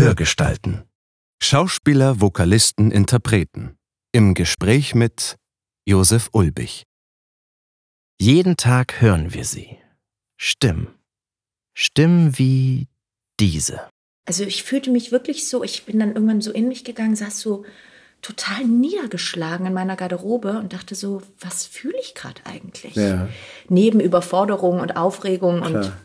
Hörgestalten. Schauspieler, Vokalisten, Interpreten. Im Gespräch mit Josef Ulbich. Jeden Tag hören wir sie. Stimmen. Stimmen wie diese. Also ich fühlte mich wirklich so, ich bin dann irgendwann so in mich gegangen, saß so total niedergeschlagen in meiner Garderobe und dachte so, was fühle ich gerade eigentlich? Ja. Neben Überforderung und Aufregung und Klar.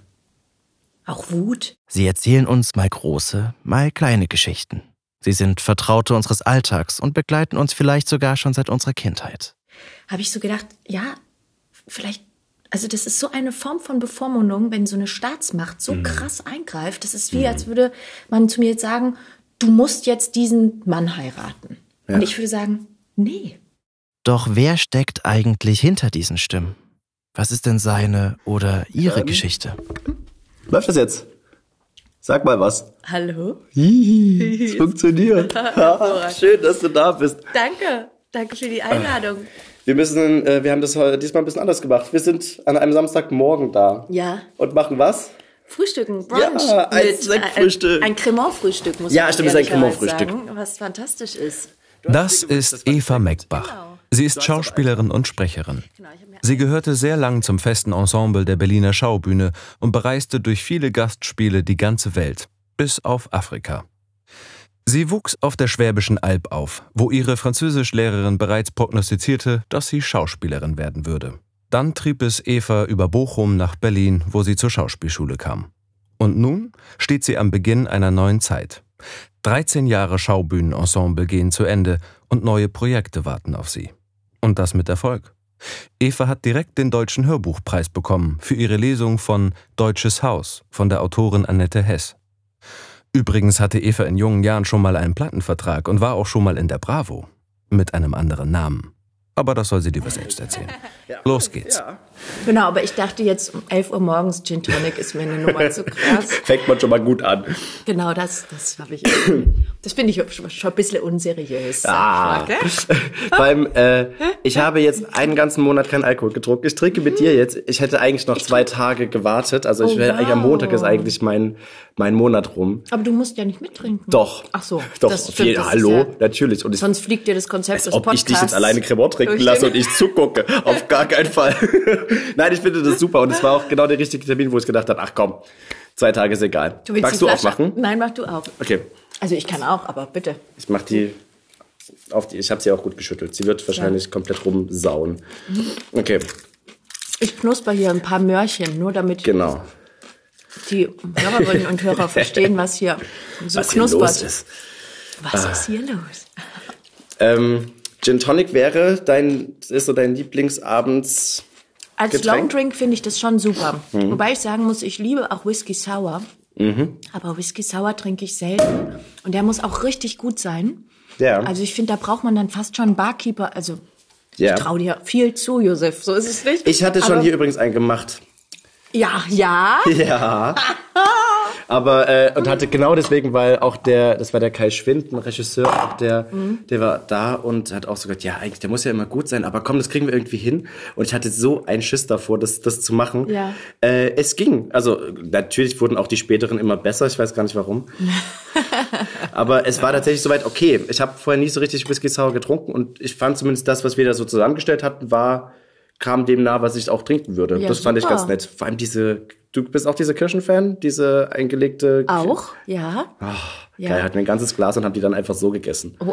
Auch Wut. Sie erzählen uns mal große, mal kleine Geschichten. Sie sind Vertraute unseres Alltags und begleiten uns vielleicht sogar schon seit unserer Kindheit. Habe ich so gedacht, ja, vielleicht, also das ist so eine Form von Bevormundung, wenn so eine Staatsmacht so krass eingreift. Das ist wie, als würde man zu mir jetzt sagen, du musst jetzt diesen Mann heiraten. Und ich würde sagen, nee. Doch wer steckt eigentlich hinter diesen Stimmen? Was ist denn seine oder ihre Ähm. Geschichte? Läuft das jetzt? Sag mal was. Hallo? Hihi, es funktioniert. Schön, dass du da bist. Danke. Danke für die Einladung. Wir müssen, äh, wir haben das heute diesmal ein bisschen anders gemacht. Wir sind an einem Samstagmorgen da. Ja. Und machen was? Frühstücken, Brunch. Ja, ein mit- Sektfrühstück. Ein, ein Cremant-Frühstück, muss Ja, man stimmt, es ist ein ehrlicherweise Cremant-Frühstück. sagen, Was fantastisch ist. Das ist Eva Meckbach. Sie ist Schauspielerin und Sprecherin. Sie gehörte sehr lang zum festen Ensemble der Berliner Schaubühne und bereiste durch viele Gastspiele die ganze Welt, bis auf Afrika. Sie wuchs auf der Schwäbischen Alb auf, wo ihre Französischlehrerin bereits prognostizierte, dass sie Schauspielerin werden würde. Dann trieb es Eva über Bochum nach Berlin, wo sie zur Schauspielschule kam. Und nun steht sie am Beginn einer neuen Zeit. 13 Jahre Schaubühnenensemble gehen zu Ende und neue Projekte warten auf sie. Und das mit Erfolg. Eva hat direkt den Deutschen Hörbuchpreis bekommen für ihre Lesung von Deutsches Haus von der Autorin Annette Hess. Übrigens hatte Eva in jungen Jahren schon mal einen Plattenvertrag und war auch schon mal in der Bravo. Mit einem anderen Namen. Aber das soll sie lieber selbst erzählen. Los geht's. Genau, aber ich dachte jetzt um 11 Uhr morgens Gin Tonic ist mir eine Nummer zu krass. Fängt man schon mal gut an. Genau, das, das habe ich. Das finde ich schon ein bisschen unseriös. Ah. Beim, äh, ich habe jetzt einen ganzen Monat keinen Alkohol getrunken. Ich trinke mit dir jetzt. Ich hätte eigentlich noch zwei Tage gewartet. Also ich Oh, wäre eigentlich am wow. Montag ist eigentlich mein, mein Monat rum. Aber du musst ja nicht mittrinken. Doch. Ach so. Doch, das stimmt, jeden das Hallo, ja- natürlich. Und ich, Sonst fliegt dir das Konzept des ob Podcasts. ich dich jetzt alleine Cremant trinken lasse und ich zugucke. Auf gar keinen Fall. Nein, ich finde das super. Und es war auch genau der richtige Termin, wo ich gedacht habe, ach komm, zwei Tage ist egal. Du Magst du Flasche- aufmachen? Nein, mach du auf. Okay. Also ich kann auch, aber bitte. Ich mach die auf die. Ich habe sie auch gut geschüttelt. Sie wird wahrscheinlich komplett rumsauen. Okay, Ich knusper hier ein paar Möhrchen, nur damit genau. die Hörerinnen und Hörer verstehen, was hier so Was hier knuspert. los ist. Ah. Was ist hier los? Ähm, Gin Tonic wäre dein, ist so dein Lieblingsabends. Als Getränk? Longdrink finde ich das schon super. Mhm. Wobei ich sagen muss, ich liebe auch Whisky Sour. Aber Whisky Sour trinke ich selten. Und der muss auch richtig gut sein. Ja. Also ich finde, da braucht man dann fast schon einen Barkeeper. Also ja. ich traue dir viel zu, Josef. So ist es nicht. Ich hatte schon Aber- hier übrigens einen gemacht. Ja, ja. Ja. Aber äh, und hatte genau deswegen, weil auch der, das war der Kai Schwind, ein Regisseur, auch der, Mhm. der war da und hat auch so gesagt, ja, eigentlich, der muss ja immer gut sein, aber komm, das kriegen wir irgendwie hin. Und ich hatte so einen Schiss davor, das, das zu machen. Ja. Äh, es ging. Also natürlich wurden auch die späteren immer besser, ich weiß gar nicht warum. aber es war tatsächlich soweit, okay, ich habe vorher nie so richtig Whisky Sour getrunken und ich fand zumindest das, was wir da so zusammengestellt hatten, war kam dem nah, was ich auch trinken würde. Ja, das fand ich super. ganz nett. Vor allem diese, du bist auch diese Kirschenfan, diese eingelegte. Auch, ja. Ja. Geil, hatten wir ein ganzes Glas und haben die dann einfach so gegessen.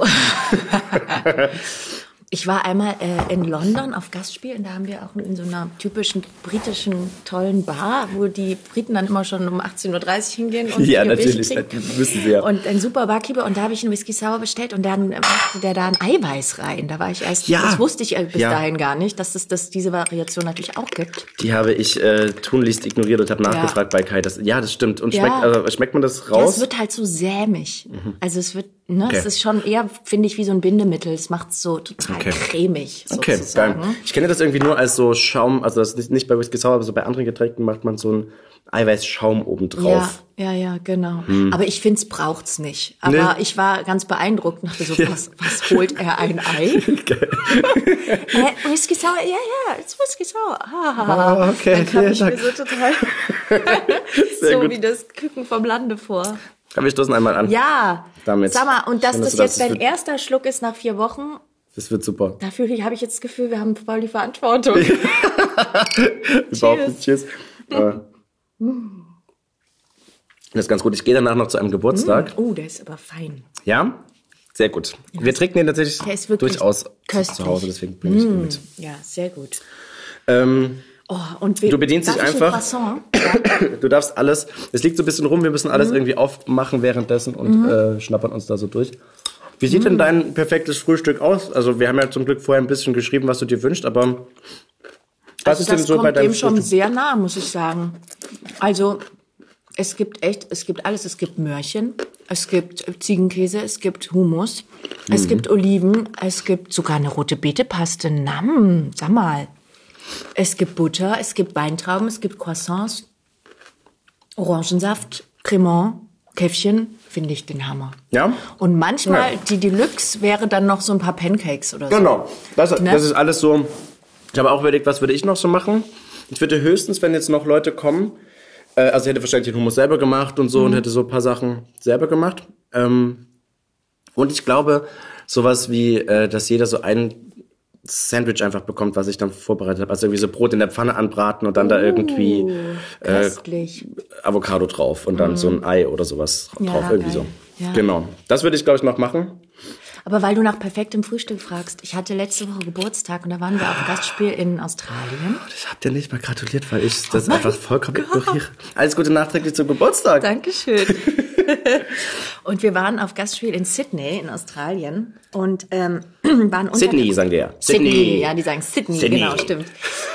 Ich war einmal äh, in London auf Gastspiel und da haben wir auch in so einer typischen britischen tollen Bar, wo die Briten dann immer schon um 18.30 Uhr hingehen und Ja, natürlich, trinken. das müssen sie ja. Und ein super Barkeeper und da habe ich einen Whisky Sour bestellt und dann machte der da ein Eiweiß rein. Da war ich erst, Ja. das wusste ich äh, bis Ja. dahin gar nicht, dass es das, diese Variation natürlich auch gibt. Die habe ich äh, tunlichst ignoriert und habe nachgefragt bei Kai. Das, ja, das stimmt. Und Ja. schmeckt, also, schmeckt man das Ja, raus? es wird halt so sämig. Also es wird, ne, Okay. es ist schon eher, finde ich, wie so ein Bindemittel. Es macht es so total Okay. cremig. Okay, geil. sozusagen. Ich kenne das irgendwie nur als so Schaum, also das ist nicht, nicht bei Whisky Sour, aber so bei anderen Getränken macht man so einen Eiweißschaum obendrauf. Ja, ja, ja, genau. Aber ich finde, es braucht's nicht. Aber Hm. Nee. ich war ganz beeindruckt und dachte so, was, was holt er ein Ei? äh, Whisky Sour, ja, ja, it's Whisky Sour. Ah, Ah, okay, Dann kam ich mir so total so gut. wie das Küken vom Lande vor. Komm, wir stoßen einmal an. Ja. Damit. Sag mal, und dass Schön, das jetzt das- dein erster Schluck ist nach vier Wochen, Das wird super. da fühle ich, habe ich jetzt das Gefühl, wir haben voll die Verantwortung. Überhaupt nicht. Tschüss. Äh, Das ist ganz gut. Ich gehe danach noch zu einem Geburtstag. Oh, der ist aber fein. Ja? Sehr gut. Wir trinken den tatsächlich durchaus köstlich. zu Hause, deswegen bringe ich ihn mit. Ja, sehr gut. Ähm, Oh, und Du bedienst dich ich ein einfach. Croissant? du darfst alles, es liegt so ein bisschen rum, wir müssen alles Mhm. irgendwie aufmachen währenddessen und äh, schnappern uns da so durch. Wie sieht denn dein perfektes Frühstück aus? Also wir haben ja zum Glück vorher ein bisschen geschrieben, was du dir wünschst, aber was Also ist denn das so kommt bei deinem dem schon sehr nah, muss ich sagen. Also es gibt echt, es gibt alles. Es gibt Möhrchen, es gibt Ziegenkäse, es gibt Hummus, Mhm. es gibt Oliven, es gibt sogar eine rote Beetepaste. Nam, sag mal. Es gibt Butter, es gibt Weintrauben, es gibt Croissants, Orangensaft, Cremant, Käffchen, finde ich den Hammer. Ja? Und manchmal, Ja. die Deluxe wäre dann noch so ein paar Pancakes oder so. Genau, das, Ne? das ist alles so. Ich habe auch überlegt, was würde ich noch so machen. Ich würde höchstens, wenn jetzt noch Leute kommen, äh, also ich hätte wahrscheinlich den Hummus selber gemacht und so Mhm. und hätte so ein paar Sachen selber gemacht. Ähm, und ich glaube, sowas wie, äh, dass jeder so ein Sandwich einfach bekommt, was ich dann vorbereitet habe. Also irgendwie so Brot in der Pfanne anbraten und dann da irgendwie äh, Köstlich. Avocado drauf und dann so ein Ei oder sowas. Ja, drauf. Irgendwie geil. so. Ja. Genau. Das würde ich, glaube ich, noch machen. Aber weil du nach perfektem Frühstück fragst, ich hatte letzte Woche Geburtstag und da waren wir auf Gastspiel in Australien. Ich habe dir nicht mal gratuliert, weil ich das Oh einfach vollkommen ignoriere. Alles Gute nachträglich zum Geburtstag. Dankeschön. und wir waren auf Gastspiel in Sydney in Australien und ähm, waren unter Sydney, sagen die ja. Sydney, ja, die sagen Sydney, Sydney. genau, stimmt.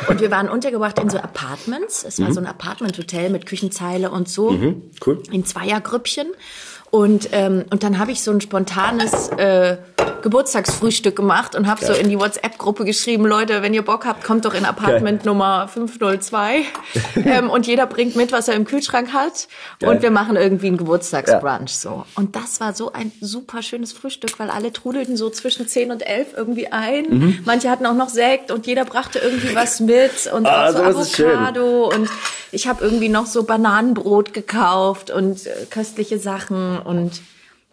Und wir waren untergebracht in so Apartments. Es war so ein Apartment-Hotel mit Küchenzeile und so. Mhm, cool. In Zweiergrüppchen. Und, ähm, und dann habe ich so ein spontanes äh, Geburtstagsfrühstück gemacht und habe so in die WhatsApp-Gruppe geschrieben, Leute, wenn ihr Bock habt, kommt doch in Apartment Nummer 502. ähm, und jeder bringt mit, was er im Kühlschrank hat. Geil. Und wir machen irgendwie einen Geburtstagsbrunch. So. Und das war so ein super schönes Frühstück, weil alle trudelten so zwischen 10 und 11 irgendwie ein. Mhm. Manche hatten auch noch Sekt und jeder brachte irgendwie was mit und Ah, auch so schön. Avocado und ich habe irgendwie noch so Bananenbrot gekauft und äh, köstliche Sachen und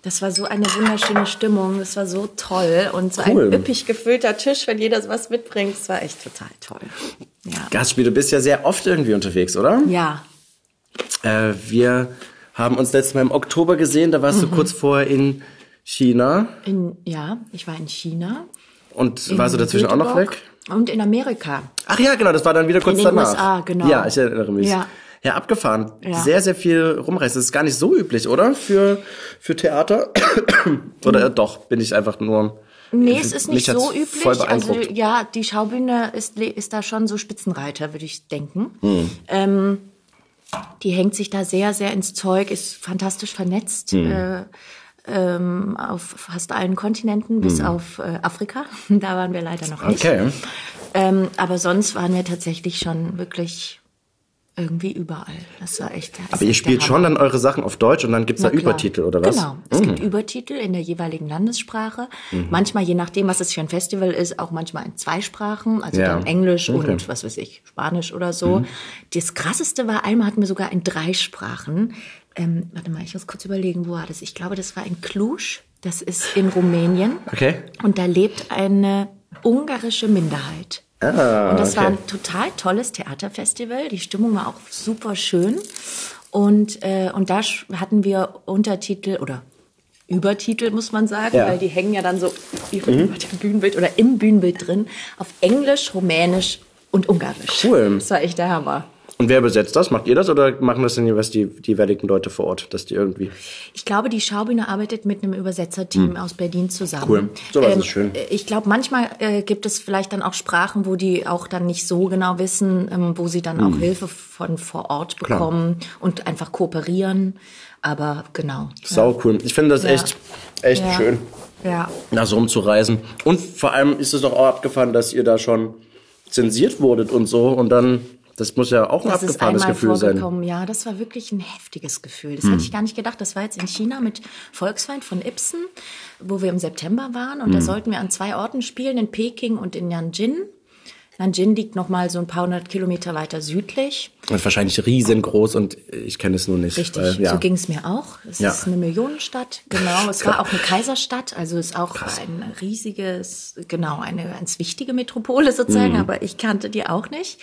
das war so eine wunderschöne Stimmung, das war so toll und so Cool. ein üppig gefüllter Tisch, wenn jeder was mitbringt, das war echt total toll. Ja. Gastspiel, du bist ja sehr oft irgendwie unterwegs, oder? Ja, Äh, wir haben uns letztes Mal im Oktober gesehen, da warst du Mhm. kurz vorher in China in, ja, ich war in China. und in warst du dazwischen auch noch Göteborg weg? Und in Amerika. Ach ja, genau, das war dann wieder kurz In den danach. USA, genau. Ja, ich erinnere mich. Ja. Ja, abgefahren. Ja. Sehr, sehr viel rumreisen. Das ist gar nicht so üblich, oder? Für, für Theater? oder äh, doch, bin ich einfach nur... Nee, es ist nicht so üblich. Also ja, die Schaubühne ist, ist da schon so Spitzenreiter, würde ich denken. Hm. Ähm, die hängt sich da sehr, sehr ins Zeug, ist fantastisch vernetzt. Hm. Äh, ähm, auf fast allen Kontinenten, bis auf äh, Afrika. Da waren wir leider noch nicht. Okay. Ähm, aber sonst waren wir tatsächlich schon wirklich irgendwie überall. Das war echt. das Aber ihr spielt schon dann eure Sachen auf Deutsch und dann gibt's da Na klar. Übertitel, oder was? Genau. Es gibt Übertitel in der jeweiligen Landessprache. Mhm. Manchmal, je nachdem, was es für ein Festival ist, auch manchmal in zwei Sprachen, also Ja. dann Englisch Okay. Mhm. und was weiß ich, Spanisch oder so. Das krasseste war, einmal hatten wir sogar in drei Sprachen. Ähm, warte mal, ich muss kurz überlegen, wo war das? Ich glaube, das war in Cluj. Das ist in Rumänien. Okay. Und da lebt eine ungarische Minderheit. Ah, und das war okay. ein total tolles Theaterfestival. Die Stimmung war auch super schön. Und, äh, und da hatten wir Untertitel oder Übertitel, muss man sagen, Ja. Mhm. weil die hängen ja dann so über über dem Bühnenbild oder im Bühnenbild drin, auf Englisch, Rumänisch und Ungarisch. Cool. Das war echt der Hammer. Und wer übersetzt das? Macht ihr das oder machen das denn jeweils die, die jeweiligen Leute vor Ort, dass die irgendwie... Ich glaube, die Schaubühne arbeitet mit einem Übersetzerteam aus Berlin zusammen. Hm. Cool. Sowas ist schön. Ich glaube, manchmal äh, gibt es vielleicht dann auch Sprachen, wo die auch dann nicht so genau wissen, ähm, wo sie dann Hm. auch Hilfe von vor Ort bekommen und einfach kooperieren. Aber genau. Sau cool. Ich finde das Ja. echt, echt Ja. schön, Ja. da so rumzureisen. Und vor allem ist es doch auch abgefahren, dass ihr da schon zensiert wurdet und so. Und dann, das muss ja auch ein Das abgefahrenes Gefühl sein. Hm. Ja, das war wirklich ein heftiges Gefühl. Das hätte ich gar nicht gedacht. Das war jetzt in China mit Volksfeind von Ibsen, wo wir im September waren. Und da Hm. sollten wir an zwei Orten spielen, in Peking und in Yanjin. Nanjing liegt noch mal so ein paar hundert Kilometer weiter südlich. Und wahrscheinlich riesengroß und ich kenne es nur nicht. Richtig, weil, ja. so ging es mir auch. Es ja. ist eine Millionenstadt, genau. Es war auch eine Kaiserstadt, also ist auch Krass. ein riesiges, genau, eine ganz wichtige Metropole sozusagen, mhm. aber ich kannte die auch nicht.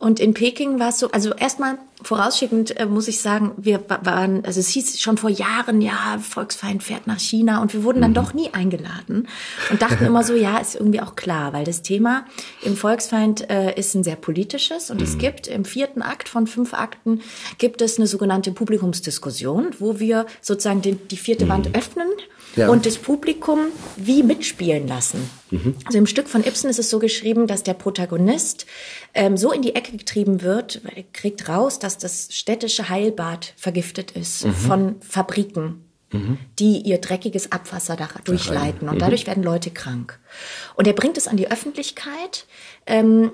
Und in Peking war es so, also erstmal vorausschickend äh, muss ich sagen, wir waren, also es hieß schon vor Jahren, ja, Volksfeind fährt nach China und wir wurden dann mhm. doch nie eingeladen und dachten immer so, ja, ist irgendwie auch klar, weil das Thema im Volksfeind äh, ist ein sehr politisches und mhm. es gibt im vierten Akt von fünf Akten gibt es eine sogenannte Publikumsdiskussion, wo wir sozusagen die, die vierte mhm. Wand öffnen ja. und das Publikum wie mitspielen lassen. Mhm. Also im Stück von Ibsen ist es so geschrieben, dass der Protagonist ähm, so in die Ecke getrieben wird, er kriegt raus, dass das städtische Heilbad vergiftet ist mhm. von Fabriken. Mhm. die ihr dreckiges Abwasser da durchleiten. Und mhm. dadurch werden Leute krank. Und er bringt es an die Öffentlichkeit. Ähm,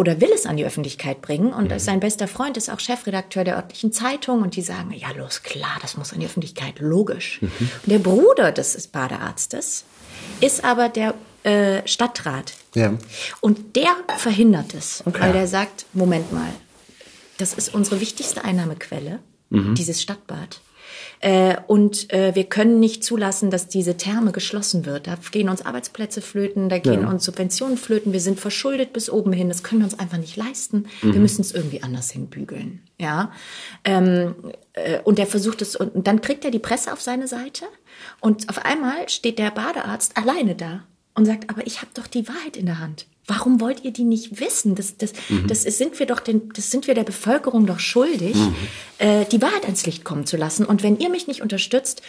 oder will es an die Öffentlichkeit bringen. Und mhm. sein bester Freund ist auch Chefredakteur der örtlichen Zeitung. Und die sagen, ja, los, klar, das muss an die Öffentlichkeit, logisch. Mhm. Und der Bruder des Badearztes ist aber der äh, Stadtrat. Ja. Und der verhindert es, okay. weil der sagt, Moment mal, das ist unsere wichtigste Einnahmequelle, mhm. dieses Stadtbad. Äh, und äh, wir können nicht zulassen, dass diese Therme geschlossen wird. Da gehen uns Arbeitsplätze flöten, da gehen ja. uns Subventionen flöten. Wir sind verschuldet bis oben hin. Das können wir uns einfach nicht leisten. Mhm. Wir müssen es irgendwie anders hinbügeln. Ja. Ähm, äh, und er versucht es und dann kriegt er die Presse auf seine Seite und auf einmal steht der Badearzt alleine da und sagt, aber ich habe doch die Wahrheit in der Hand. Warum wollt ihr die nicht wissen? Das, das, mhm. das sind wir doch den, das sind wir der Bevölkerung doch schuldig, mhm. äh, die Wahrheit ans Licht kommen zu lassen. Und wenn ihr mich nicht unterstützt,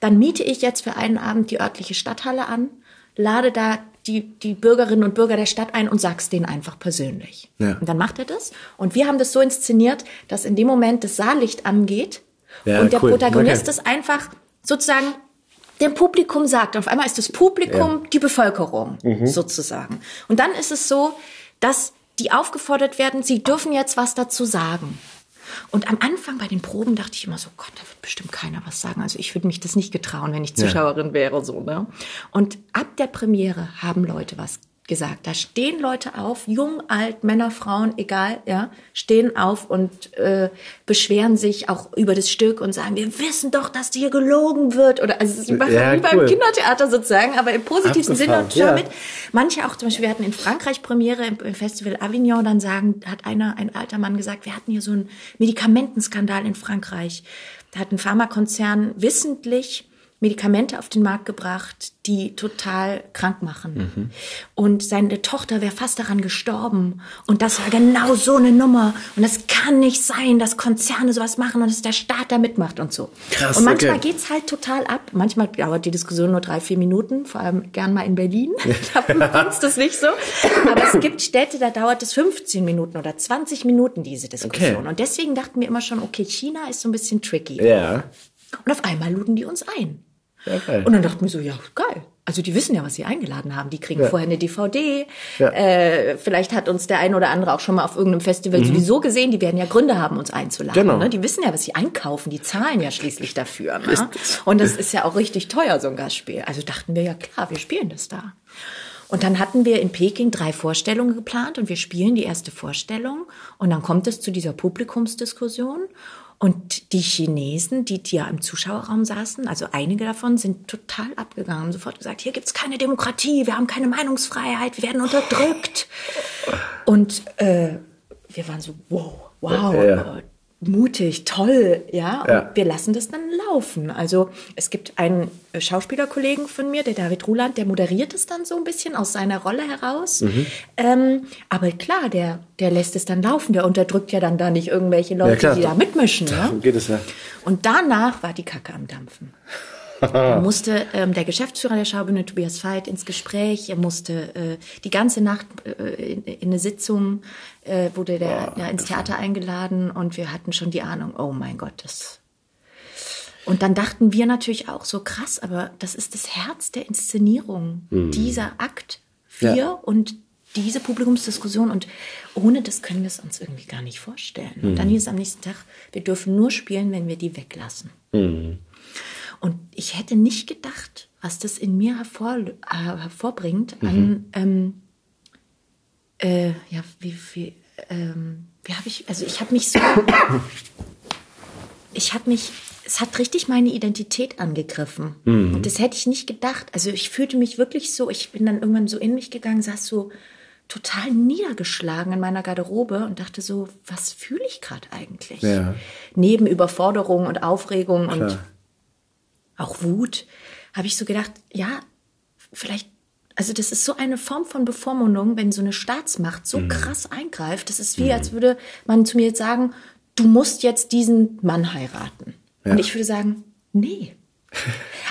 dann miete ich jetzt für einen Abend die örtliche Stadthalle an, lade da die, die Bürgerinnen und Bürger der Stadt ein und sag's denen einfach persönlich. Ja. Und dann macht er das. Und wir haben das so inszeniert, dass in dem Moment das Saallicht angeht ja, und der cool. Protagonist okay. ist einfach sozusagen dem Publikum sagt. Auf einmal ist das Publikum ja. die Bevölkerung mhm. sozusagen. Und dann ist es so, dass die aufgefordert werden, sie dürfen jetzt was dazu sagen. Und am Anfang bei den Proben dachte ich immer so, Gott, da wird bestimmt keiner was sagen. Also ich würde mich das nicht getrauen, wenn ich Zuschauerin ja. wäre, so, ne? Und ab der Premiere haben Leute was gesagt. Da stehen Leute auf, jung, alt, Männer, Frauen, egal, ja, stehen auf und äh, beschweren sich auch über das Stück und sagen, wir wissen doch, dass hier gelogen wird. Oder also es ist ja, wie beim Kindertheater sozusagen, aber im positivsten Sinne und ja. mit. Manche auch, zum Beispiel, wir hatten in Frankreich Premiere im, Festival Avignon, dann sagen, hat einer, ein alter Mann gesagt, wir hatten hier so einen Medikamentenskandal in Frankreich. Da hat ein Pharmakonzern wissentlich Medikamente auf den Markt gebracht, die total krank machen. Mhm. Und seine Tochter wäre fast daran gestorben. Und das war genau so eine Nummer. Und es kann nicht sein, dass Konzerne sowas machen und dass der Staat da mitmacht und so. Krass, und manchmal okay. geht's halt total ab. Manchmal dauert die Diskussion nur drei, vier Minuten, vor allem gern mal in Berlin. da ist das nicht so. Aber es gibt Städte, da dauert es 15 Minuten oder 20 Minuten, diese Diskussion. Okay. Und deswegen dachten wir immer schon, okay, China ist so ein bisschen tricky. Ja. Und auf einmal luden die uns ein. Ja, und dann dachten wir so, ja, geil. Also die wissen ja, was sie eingeladen haben. Die kriegen ja. vorher eine DVD. Ja. Äh, vielleicht hat uns der ein oder andere auch schon mal auf irgendeinem Festival mhm. sowieso gesehen. Die werden ja Gründe haben, uns einzuladen. Genau. Ne? Die wissen ja, was sie einkaufen. Die zahlen ja schließlich dafür. Ne? Und das ist ja auch richtig teuer, so ein Gastspiel. Also dachten wir, ja klar, wir spielen das da. Und dann hatten wir in Peking drei Vorstellungen geplant und wir spielen die erste Vorstellung. Und dann kommt es zu dieser Publikumsdiskussion. Und die Chinesen, die, die ja im Zuschauerraum saßen, also einige davon, sind total abgegangen, haben sofort gesagt, hier gibt's keine Demokratie, wir haben keine Meinungsfreiheit, wir werden unterdrückt. Und äh, wir waren so, wow, wow, ja mutig, toll, ja. Und ja. wir lassen das dann laufen. Also es gibt einen Schauspielerkollegen von mir, der David Ruland, der moderiert es dann so ein bisschen aus seiner Rolle heraus. Mhm. Ähm, aber klar, der, der lässt es dann laufen. Der unterdrückt ja dann da nicht irgendwelche Leute, ja, die da mitmischen. Ne? geht es ja. Und danach war die Kacke am Dampfen. Da musste ähm, der Geschäftsführer der Schaubühne, Tobias Veit, ins Gespräch. Er musste äh, die ganze Nacht äh, in, in, eine Sitzung, äh, wurde der oh, ja, ins Theater eingeladen und wir hatten schon die Ahnung, oh mein Gott, das. Und dann dachten wir natürlich auch so krass, aber das ist das Herz der Inszenierung, mhm. dieser Akt vier ja. und diese Publikumsdiskussion und ohne das können wir es uns irgendwie gar nicht vorstellen. Mhm. Und dann hieß es am nächsten Tag, wir dürfen nur spielen, wenn wir die weglassen. Mhm. Und ich hätte nicht gedacht, was das in mir hervor, äh, hervorbringt mhm. an, ähm, Äh, ja, wie, wie, ähm, wie habe ich, also ich habe mich so, ich habe mich, es hat richtig meine Identität angegriffen. Mhm. Und das hätte ich nicht gedacht. Also ich fühlte mich wirklich so, ich bin dann irgendwann so in mich gegangen, saß so total niedergeschlagen in meiner Garderobe und dachte so, was fühle ich gerade eigentlich? Ja. Neben Überforderung und Aufregung Klar. und auch Wut, habe ich so gedacht, ja, vielleicht also das ist so eine Form von Bevormundung, wenn so eine Staatsmacht so mhm. krass eingreift. Das ist wie, mhm. als würde man zu mir jetzt sagen, du musst jetzt diesen Mann heiraten. Ja. Und ich würde sagen, nee.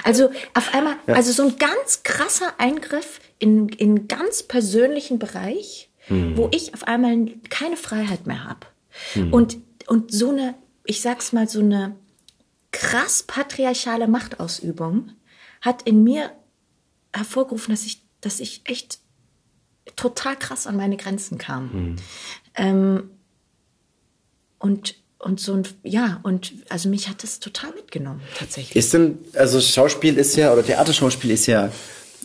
Also auf einmal, ja. also so ein ganz krasser Eingriff in, in ganz persönlichen Bereich, mhm. wo ich auf einmal keine Freiheit mehr habe. Mhm. Und, und so eine, ich sag's mal, so eine krass patriarchale Machtausübung hat in mir hervorgerufen, dass ich, dass ich echt total krass an meine Grenzen kam. Mhm. Ähm, und und so ein, ja, und also mich hat das total mitgenommen, tatsächlich. Ist denn, also Schauspiel ist ja, oder Theaterschauspiel ist ja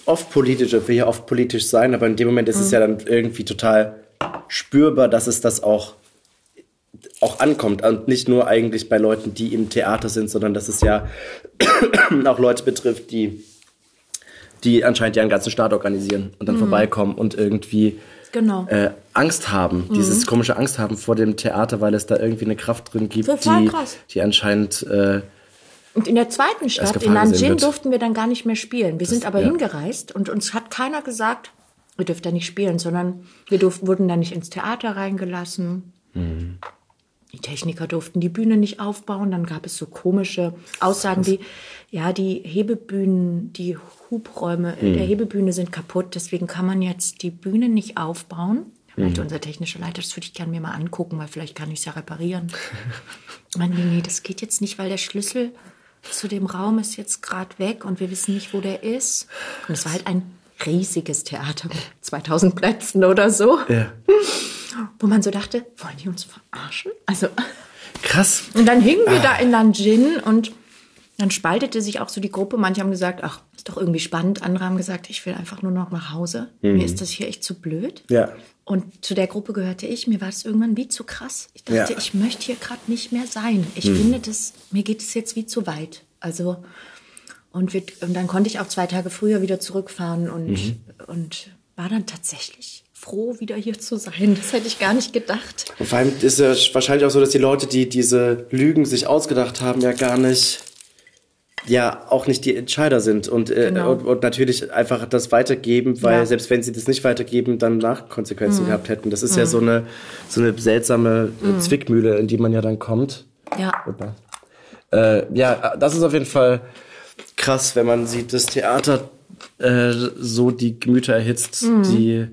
oft politisch, will ja oft politisch sein, aber in dem Moment ist mhm. es ja dann irgendwie total spürbar, dass es das auch, auch ankommt. Und nicht nur eigentlich bei Leuten, die im Theater sind, sondern dass es ja auch Leute betrifft, die, die anscheinend ja einen ganzen Staat organisieren und dann mhm. vorbeikommen und irgendwie genau. äh, Angst haben, mhm. dieses komische Angst haben vor dem Theater, weil es da irgendwie eine Kraft drin gibt, die, krass. die anscheinend. Äh, und in der zweiten Stadt, in Nanjing, durften wir dann gar nicht mehr spielen. Wir das, sind aber ja. hingereist und uns hat keiner gesagt, ihr dürft da nicht spielen, sondern wir durften, wurden da nicht ins Theater reingelassen. Mhm. Die Techniker durften die Bühne nicht aufbauen. Dann gab es so komische Aussagen wie, ja, die Hebebühnen, die Hubräume mhm. der Hebebühne sind kaputt, deswegen kann man jetzt die Bühne nicht aufbauen. Meinte mhm. unser technischer Leiter, das würde ich gerne mir mal angucken, weil vielleicht kann ich es ja reparieren. nee, nee, das geht jetzt nicht, weil der Schlüssel zu dem Raum ist jetzt gerade weg und wir wissen nicht, wo der ist. Und es war halt ein riesiges Theater mit 2000 Plätzen oder so. Ja. Wo man so dachte, wollen die uns verarschen? Also. Krass. Und dann hingen wir ah. da in Nanjing und dann spaltete sich auch so die Gruppe. Manche haben gesagt, ach, ist doch irgendwie spannend. Andere haben gesagt, ich will einfach nur noch nach Hause. Mhm. Mir ist das hier echt zu blöd. Ja. Und zu der Gruppe gehörte ich. Mir war das irgendwann wie zu krass. Ich dachte, ja. ich möchte hier gerade nicht mehr sein. Ich mhm. finde das, mir geht es jetzt wie zu weit. Also, und, wir, und dann konnte ich auch zwei Tage früher wieder zurückfahren und, mhm. und war dann tatsächlich froh, wieder hier zu sein. Das hätte ich gar nicht gedacht. Und vor allem ist es wahrscheinlich auch so, dass die Leute, die diese Lügen sich ausgedacht haben, ja gar nicht ja auch nicht die Entscheider sind und, äh, genau. und, und, natürlich einfach das weitergeben, weil ja. selbst wenn sie das nicht weitergeben, dann Nachkonsequenzen mhm. gehabt hätten. Das ist mhm. ja so eine, so eine seltsame mhm. Zwickmühle, in die man ja dann kommt. Ja. Äh, ja, das ist auf jeden Fall krass, wenn man sieht, das Theater äh, so die Gemüter erhitzt, mhm. die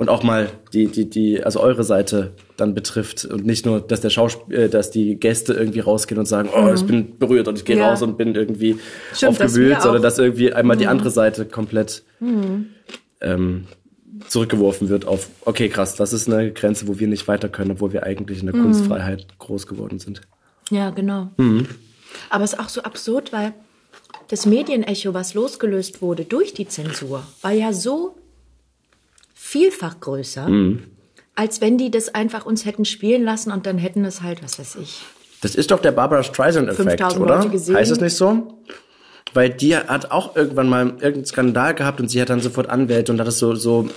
und auch mal die, die, die, also eure Seite dann betrifft und nicht nur, dass der Schauspiel, äh, dass die Gäste irgendwie rausgehen und sagen, oh, ich mhm. bin berührt und ich gehe ja. raus und bin irgendwie Stimmt, aufgewühlt, das sondern dass irgendwie einmal mhm. die andere Seite komplett mhm. ähm, zurückgeworfen wird auf, okay, krass, das ist eine Grenze, wo wir nicht weiter können, obwohl wir eigentlich in der mhm. Kunstfreiheit groß geworden sind. Ja, genau. Mhm. Aber es ist auch so absurd, weil das Medienecho, was losgelöst wurde durch die Zensur, war ja so vielfach größer, mhm. als wenn die das einfach uns hätten spielen lassen und dann hätten es halt, was weiß ich. Das ist doch der Barbara Streisand-Effekt, oder? Heißt es nicht so? Weil die hat auch irgendwann mal irgendeinen Skandal gehabt und sie hat dann sofort Anwälte und hat das so, so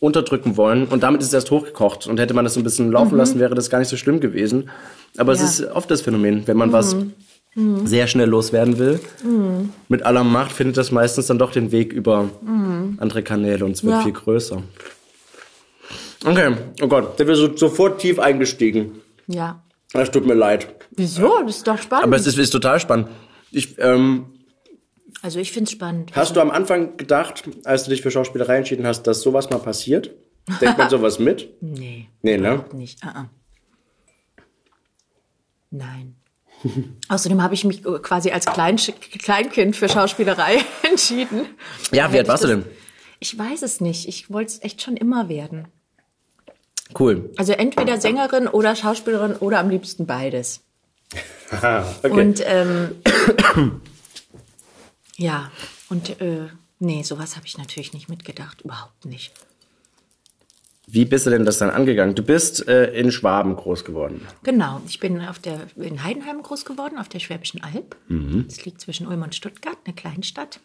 unterdrücken wollen und damit ist es erst hochgekocht und hätte man das so ein bisschen laufen mhm. lassen, wäre das gar nicht so schlimm gewesen. Aber ja. es ist oft das Phänomen, wenn man mhm. was mhm. sehr schnell loswerden will, mhm. mit aller Macht findet das meistens dann doch den Weg über mhm. andere Kanäle und es wird ja. viel größer. Okay, oh Gott, sind wir so, sofort tief eingestiegen. Ja. Das tut mir leid. Wieso? Das ist doch spannend. Aber es ist, ist total spannend. Ich, ähm, also ich finde es spannend. Hast du am Anfang gedacht, als du dich für Schauspielerei entschieden hast, dass sowas mal passiert? Denkt man sowas mit? Nee. Nee, ne? Nicht. Uh -uh. Nein. Außerdem habe ich mich quasi als Klein Kleinkind für Schauspielerei entschieden. Ja, wie alt warst du denn? Ich weiß es nicht. Ich wollte es echt schon immer werden. Cool. Also entweder Sängerin oder Schauspielerin oder am liebsten beides. okay. Und ähm, ja, und äh, nee, sowas habe ich natürlich nicht mitgedacht, überhaupt nicht. Wie bist du denn das dann angegangen? Du bist äh, in Schwaben groß geworden. Genau, ich bin auf der, in Heidenheim groß geworden, auf der Schwäbischen Alb. Mhm. Das liegt zwischen Ulm und Stuttgart, eine Kleinstadt.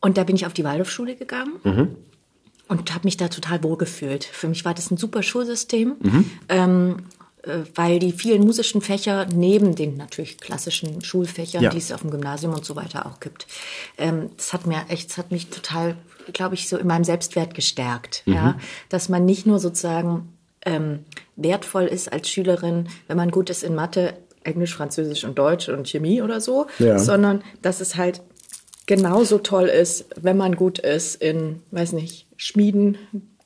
Und da bin ich auf die Waldorfschule gegangen mhm. und habe mich da total wohl gefühlt. Für mich war das ein super Schulsystem. Mhm. Ähm, äh, weil die vielen musischen Fächer neben den natürlich klassischen Schulfächern, ja. die es auf dem Gymnasium und so weiter auch gibt, ähm, das hat mir echt, das hat mich total, glaube ich, so in meinem Selbstwert gestärkt, mhm. ja, dass man nicht nur sozusagen ähm, wertvoll ist als Schülerin, wenn man gut ist in Mathe, Englisch, Französisch und Deutsch und Chemie oder so, ja. sondern dass es halt genauso toll ist, wenn man gut ist in, weiß nicht, Schmieden,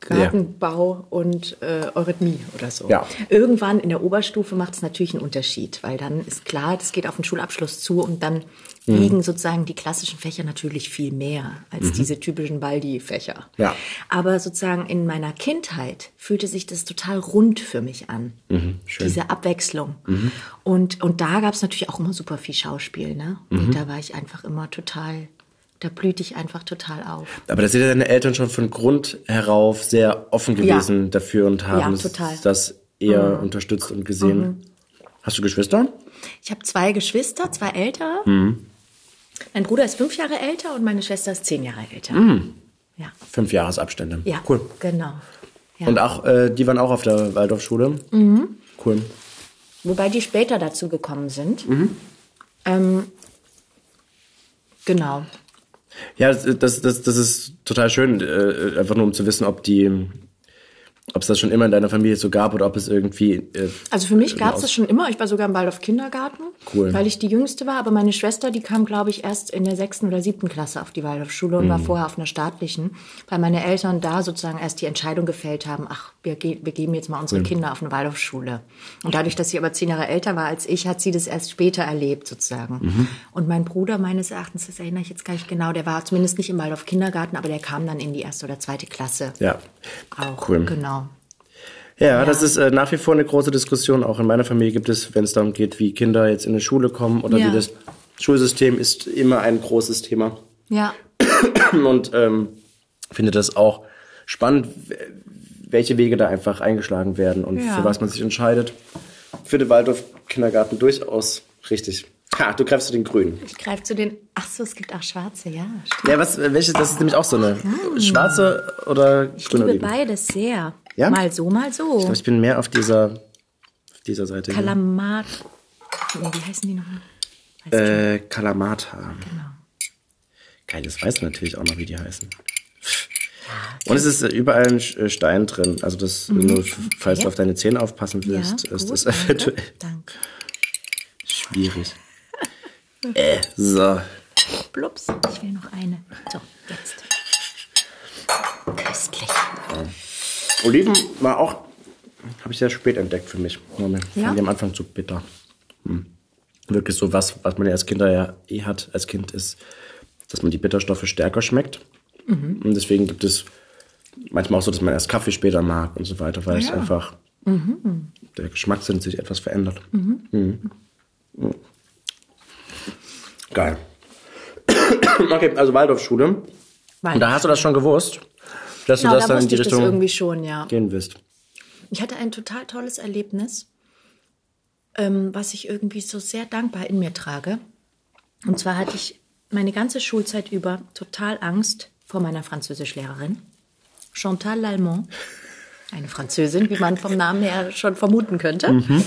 Gartenbau ja. und äh, Eurythmie oder so. Ja. Irgendwann in der Oberstufe macht es natürlich einen Unterschied, weil dann ist klar, das geht auf den Schulabschluss zu und dann mhm. wiegen sozusagen die klassischen Fächer natürlich viel mehr als mhm. diese typischen Baldi-Fächer. Ja. Aber sozusagen in meiner Kindheit fühlte sich das total rund für mich an. Mhm. Diese Abwechslung. Mhm. Und, und da gab es natürlich auch immer super viel Schauspiel. Ne? Und mhm. da war ich einfach immer total da blüht dich einfach total auf. Aber da sind ja deine Eltern schon von Grund herauf sehr offen gewesen ja. dafür und haben ja, das eher mhm. unterstützt und gesehen. Mhm. Hast du Geschwister? Ich habe zwei Geschwister, zwei ältere. Mhm. Mein Bruder ist fünf Jahre älter und meine Schwester ist zehn Jahre älter. Mhm. Ja. Fünf Jahresabstände. Ja, cool. Genau. Ja. Und auch, äh, die waren auch auf der Waldorfschule. Mhm. Cool. Wobei die später dazu gekommen sind. Mhm. Ähm, genau. Ja, das, das, das ist total schön, äh, einfach nur um zu wissen, ob die, ob es das schon immer in deiner Familie so gab oder ob es irgendwie. Äh, also für mich gab es das schon immer. Ich war sogar im Waldorf Kindergarten, cool. weil ich die Jüngste war. Aber meine Schwester, die kam, glaube ich, erst in der sechsten oder siebten Klasse auf die Waldorfschule und mhm. war vorher auf einer staatlichen, weil meine Eltern da sozusagen erst die Entscheidung gefällt haben, ach, wir, wir geben jetzt mal unsere mhm. Kinder auf eine Waldorfschule. Und dadurch, dass sie aber zehn Jahre älter war als ich, hat sie das erst später erlebt sozusagen. Mhm. Und mein Bruder meines Erachtens, das erinnere ich jetzt gar nicht genau, der war zumindest nicht im Waldorf Kindergarten, aber der kam dann in die erste oder zweite Klasse. Ja. Auch, cool. genau. Ja, ja, das ist äh, nach wie vor eine große Diskussion. Auch in meiner Familie gibt es, wenn es darum geht, wie Kinder jetzt in die Schule kommen oder ja. wie das Schulsystem ist immer ein großes Thema. Ja. Und ähm, finde das auch spannend, welche Wege da einfach eingeschlagen werden und ja. für was man sich entscheidet. Für den Waldorf-Kindergarten durchaus richtig. Ha, du greifst zu den Grünen. Ich greife zu den. Ach so, es gibt auch schwarze, ja. Stimmt. Ja, was, welche? Das ist nämlich auch so eine hm. schwarze oder grüne Ich liebe beides sehr. Ja? Mal so, mal so. Ich, glaub, ich bin mehr auf dieser, auf dieser Seite. Kalamat. Oh, wie heißen die nochmal? Äh, Kalamata. Genau. Geil, das weiß natürlich auch noch, wie die heißen. Und es ist überall ein äh, Stein drin. Also das, mhm. nur, falls ja. du auf deine Zähne aufpassen willst, ja, ist das eventuell Danke. schwierig. äh, so. Plups, ich will noch eine. So, jetzt. Köstlich. Ja. Oliven war auch, habe ich sehr spät entdeckt für mich. Ja? Fand am Anfang zu bitter. Hm. Wirklich so was, was man ja als Kinder ja eh hat, als Kind ist, dass man die Bitterstoffe stärker schmeckt. Mhm. Und deswegen gibt es manchmal auch so, dass man erst Kaffee später mag und so weiter, weil ja. es einfach mhm. der Geschmackssinn sich etwas verändert. Mhm. mhm. Geil. okay, also Waldorfschule. Und da hast du das schon gewusst? Dass genau, du das da dann in die Richtung irgendwie schon, ja. gehen wirst. Ich hatte ein total tolles Erlebnis, ähm, was ich irgendwie so sehr dankbar in mir trage. Und zwar hatte ich meine ganze Schulzeit über total Angst vor meiner Französischlehrerin, Chantal Lallemand. Eine Französin, wie man vom Namen her schon vermuten könnte. Mhm.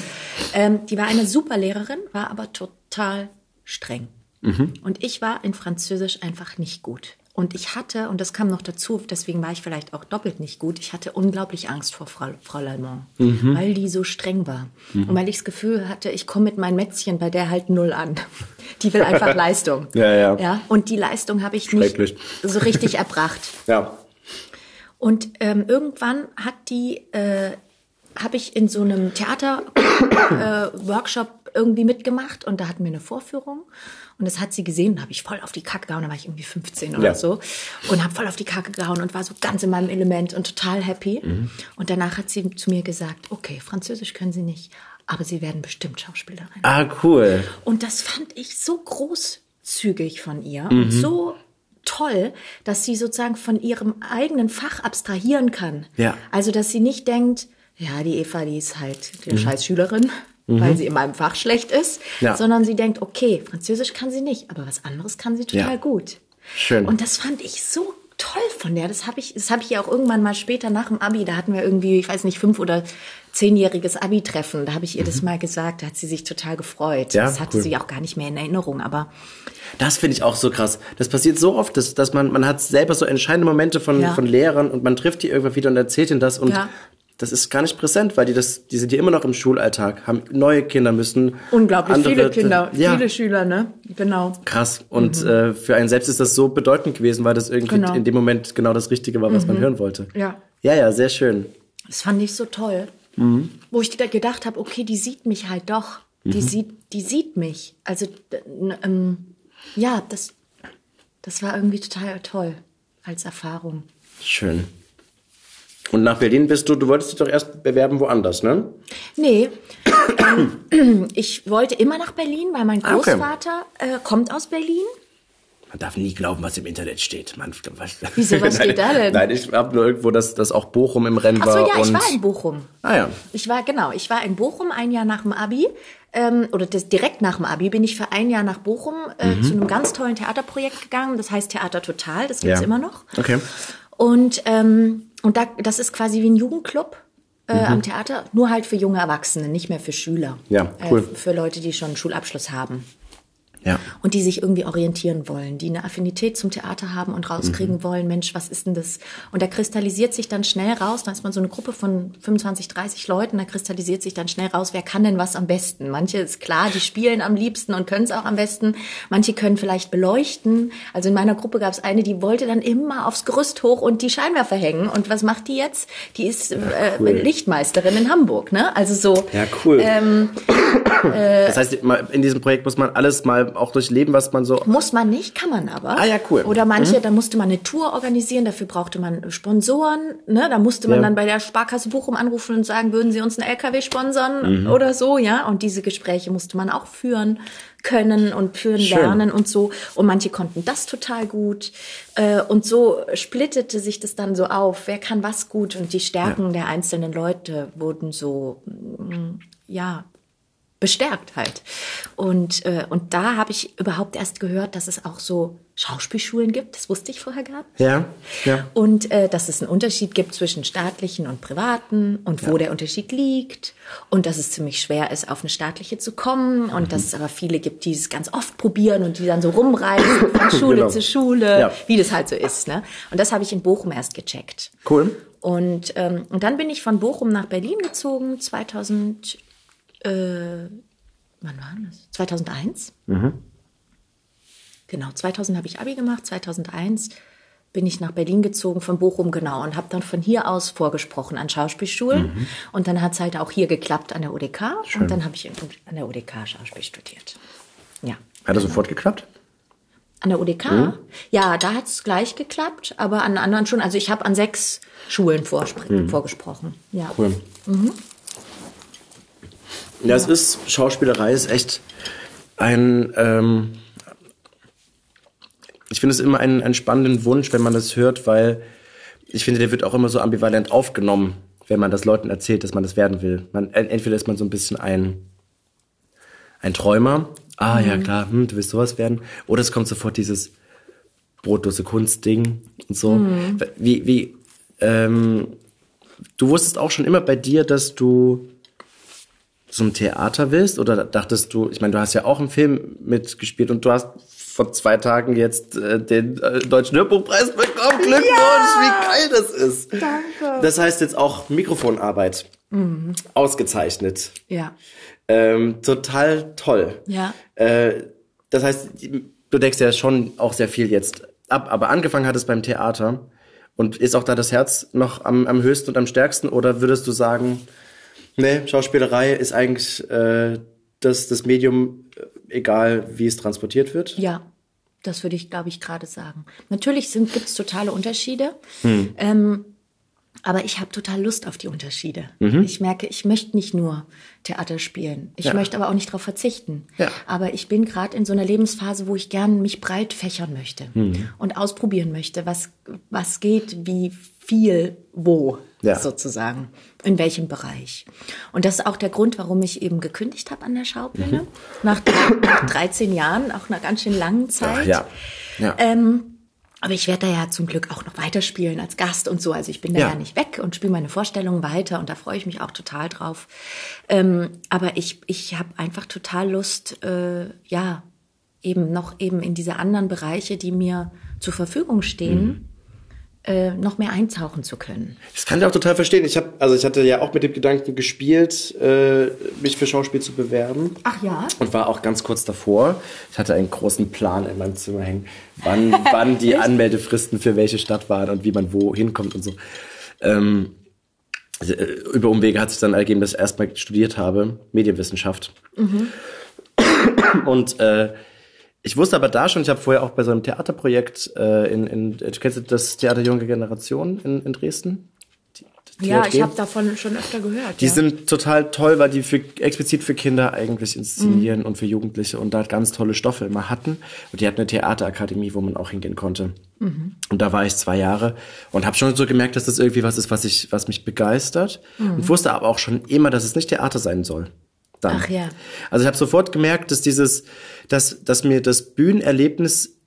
Ähm, die war eine super Lehrerin, war aber total streng. Mhm. Und ich war in Französisch einfach nicht gut. Und ich hatte, und das kam noch dazu, deswegen war ich vielleicht auch doppelt nicht gut, ich hatte unglaublich Angst vor Frau, Frau Lallemand, mhm. weil die so streng war. Mhm. Und weil ich das Gefühl hatte, ich komme mit meinem Mätzchen bei der halt null an. Die will einfach Leistung. Ja, ja. ja? Und die Leistung habe ich nicht so richtig erbracht. Ja. Und ähm, irgendwann hat die, äh, habe ich in so einem Theater-Workshop äh, irgendwie mitgemacht und da hatten wir eine Vorführung und das hat sie gesehen und habe ich voll auf die Kacke gehauen. Da war ich irgendwie 15 oder ja. so. Und habe voll auf die Kacke gehauen und war so ganz in meinem Element und total happy. Mhm. Und danach hat sie zu mir gesagt, okay, Französisch können Sie nicht, aber Sie werden bestimmt Schauspielerin. Ah, cool. Und das fand ich so großzügig von ihr mhm. und so toll, dass sie sozusagen von ihrem eigenen Fach abstrahieren kann. Ja. Also, dass sie nicht denkt, ja, die Eva, die ist halt die Mhm. scheiß Schülerin, weil sie in meinem Fach schlecht ist, Ja. sondern sie denkt, okay, Französisch kann sie nicht, aber was anderes kann sie total Ja. gut. Schön. Und das fand ich so toll von der. Das habe ich, das habe ich ja auch irgendwann mal später nach dem Abi. Da hatten wir irgendwie, ich weiß nicht, fünf oder zehnjähriges Abi-Treffen. Da habe ich ihr das mal gesagt. Da hat sie sich total gefreut. Mhm. Ja, das hatte cool. sie auch gar nicht mehr in Erinnerung. Aber Das finde ich auch so krass. Das passiert so oft, dass, dass man, man hat selber so entscheidende Momente von, Ja. von Lehrern und man trifft die irgendwann wieder und erzählt ihnen das und Ja. Das ist gar nicht präsent, weil die das, die sind ja immer noch im Schulalltag, haben neue Kinder müssen. unglaublich andere- viele Kinder, Ja. viele Schüler, ne? Genau. Krass. Und äh, für einen selbst ist das so bedeutend gewesen, weil das irgendwie Genau. in dem Moment genau das Richtige war, was man hören wollte. Ja. Ja, ja, sehr schön. Das fand ich so toll. Mhm. Wo ich da gedacht habe, okay, die sieht mich halt doch. Die Mhm. sieht, die sieht mich. Also ähm, ja, das, das war irgendwie total toll als Erfahrung. Schön. Und nach Berlin bist du, du wolltest dich doch erst bewerben woanders, ne? Nee, ähm, ich wollte immer nach Berlin, weil mein Ah, okay. Großvater äh, kommt aus Berlin. Man darf nie glauben, was im Internet steht. Man, was, Wieso, was steht da denn? Nein, ich habe nur irgendwo, dass, dass auch Bochum im Rennen Ach so, war. ja, ich war in Bochum. Ah ja. Ich war, genau, ich war in Bochum ein Jahr nach dem Abi. Ähm, oder das, direkt nach dem Abi bin ich für ein Jahr nach Bochum äh, Mhm. zu einem ganz tollen Theaterprojekt gegangen. Das heißt Theater Total, das gibt's Ja. immer noch. Okay. Und, ähm, und da, das ist quasi wie ein Jugendclub äh, Mhm. am Theater, nur halt für junge Erwachsene, nicht mehr für Schüler. Ja, cool. Äh, für Leute, die schon einen Schulabschluss haben Ja. und die sich irgendwie orientieren wollen, die eine Affinität zum Theater haben und rauskriegen Mhm. wollen, Mensch, was ist denn das? Und da kristallisiert sich dann schnell raus, da ist man so eine Gruppe von 25, 30 Leuten, da kristallisiert sich dann schnell raus, wer kann denn was am besten? Manche ist klar, die spielen am liebsten und können es auch am besten. Manche können vielleicht beleuchten. Also in meiner Gruppe gab es eine, die wollte dann immer aufs Gerüst hoch und die Scheinwerfer hängen. Und was macht die jetzt? Die ist äh, cool. Lichtmeisterin in Hamburg, ne? Also so. Ja, cool. Ähm, das heißt, in diesem Projekt muss man alles mal auch durchleben, was man so. Muss man nicht, kann man aber. Ah, ja, cool. Oder manche, da musste man eine Tour organisieren, dafür brauchte man Sponsoren. Ne? Da musste man Ja. dann bei der Sparkasse Bochum anrufen und sagen, würden sie uns einen LKW sponsern oder so, ja. Und diese Gespräche musste man auch führen können und führen Schön. lernen und so. Und manche konnten das total gut. Äh, Und so splittete sich das dann so auf. Wer kann was gut? Und die Stärken der einzelnen Leute wurden so, mm, ja, bestärkt halt. Und, äh, und da habe ich überhaupt erst gehört, dass es auch so Schauspielschulen gibt. Das wusste ich vorher gar nicht. Ja, ja. Und äh, dass es einen Unterschied gibt zwischen staatlichen und privaten und wo der Unterschied liegt. Und dass es ziemlich schwer ist, auf eine staatliche zu kommen. Und dass es aber viele gibt, die es ganz oft probieren und die dann so rumreisen von Schule Genau. zu Schule, Ja. wie das halt so ist. Ne? Und das habe ich in Bochum erst gecheckt. Cool. Und, ähm, und dann bin ich von Bochum nach Berlin gezogen, 2000, äh, wann war das? 2001. Genau, 2000 habe ich Abi gemacht, 2001 bin ich nach Berlin gezogen, von Bochum genau, und habe dann von hier aus vorgesprochen an Schauspielschulen. Und dann hat es halt auch hier geklappt an der UDK. Und dann habe ich an der UDK Schauspiel studiert. Ja. Hat das sofort geklappt? An der UDK? Ja, da hat es gleich geklappt, aber an anderen Schulen, also ich habe an sechs Schulen vorspr- vorgesprochen. Ja. Cool. Ja, es ist, Schauspielerei ist echt ein, ähm, ich finde es immer einen, einen spannenden Wunsch, wenn man das hört, weil ich finde, der wird auch immer so ambivalent aufgenommen, wenn man das Leuten erzählt, dass man das werden will. Man, en- entweder ist man so ein bisschen ein, ein Träumer, ah ja klar, hm, du willst sowas werden, oder es kommt sofort dieses brotlose Kunstding und so. Wie, wie, ähm, du wusstest auch schon immer bei dir, dass du zum Theater willst? Oder dachtest du, ich meine, du hast ja auch im Film mitgespielt und du hast vor zwei Tagen jetzt äh, den äh, Deutschen Hörbuchpreis bekommen. Glückwunsch, wie geil das ist. Danke. Das heißt jetzt auch Mikrofonarbeit. Ausgezeichnet. Ja. Ähm, total toll. Ja. Äh, das heißt, du deckst ja schon auch sehr viel jetzt ab, aber angefangen hat es beim Theater. Und ist auch da das Herz noch am, am höchsten und am stärksten? Oder würdest du sagen, nee, Schauspielerei ist eigentlich äh, das, das Medium, äh, egal wie es transportiert wird? Ja, das würde ich, glaube ich, gerade sagen. Natürlich gibt es totale Unterschiede. Ähm, Aber ich habe total Lust auf die Unterschiede. Mhm. Ich merke, ich möchte nicht nur Theater spielen. Ich ja. möchte aber auch nicht darauf verzichten. Ja. Aber ich bin gerade in so einer Lebensphase, wo ich gern mich breit fächern möchte mhm. und ausprobieren möchte, was, was geht, wie viel, wo ja. sozusagen, in welchem Bereich. Und das ist auch der Grund, warum ich eben gekündigt habe an der Schaubühne. Mhm. Nach, nach 13 Jahren, auch einer ganz schön langen Zeit. Ach, ja. Ja. Ähm, aber ich werde da ja zum Glück auch noch weiterspielen als Gast und so. Also ich bin da ja, ja nicht weg und spiele meine Vorstellungen weiter und da freue ich mich auch total drauf. Ähm, aber ich, ich habe einfach total Lust, äh, ja, eben noch eben in diese anderen Bereiche, die mir zur Verfügung stehen, mhm äh, noch mehr eintauchen zu können. Das kann ich auch total verstehen. Ich habe, also ich hatte ja auch mit dem Gedanken gespielt, äh, mich für Schauspiel zu bewerben. Ach ja. Und war auch ganz kurz davor. Ich hatte einen großen Plan in meinem Zimmer hängen, wann, wann die Anmeldefristen für welche Stadt waren und wie man wo hinkommt und so. Ähm, äh, über Umwege hat sich dann ergeben, dass ich erstmal studiert habe, Medienwissenschaft. Mhm. Und äh, ich wusste aber da schon, ich habe vorher auch bei so einem Theaterprojekt äh, in, in, du kennst das Theater Junge Generation in, in Dresden? Die, ja, ich habe davon schon öfter gehört. Die ja. sind total toll, weil die für, explizit für Kinder eigentlich inszenieren mhm. und für Jugendliche und da ganz tolle Stoffe immer hatten. Und die hatten eine Theaterakademie, wo man auch hingehen konnte. Mhm. Und da war ich zwei Jahre und habe schon so gemerkt, dass das irgendwie was ist, was ich, was mich begeistert. Mhm. Und wusste aber auch schon immer, dass es nicht Theater sein soll dann. Ach ja. Also ich habe sofort gemerkt, dass dieses, dass, dass mir das Bühnenerlebnis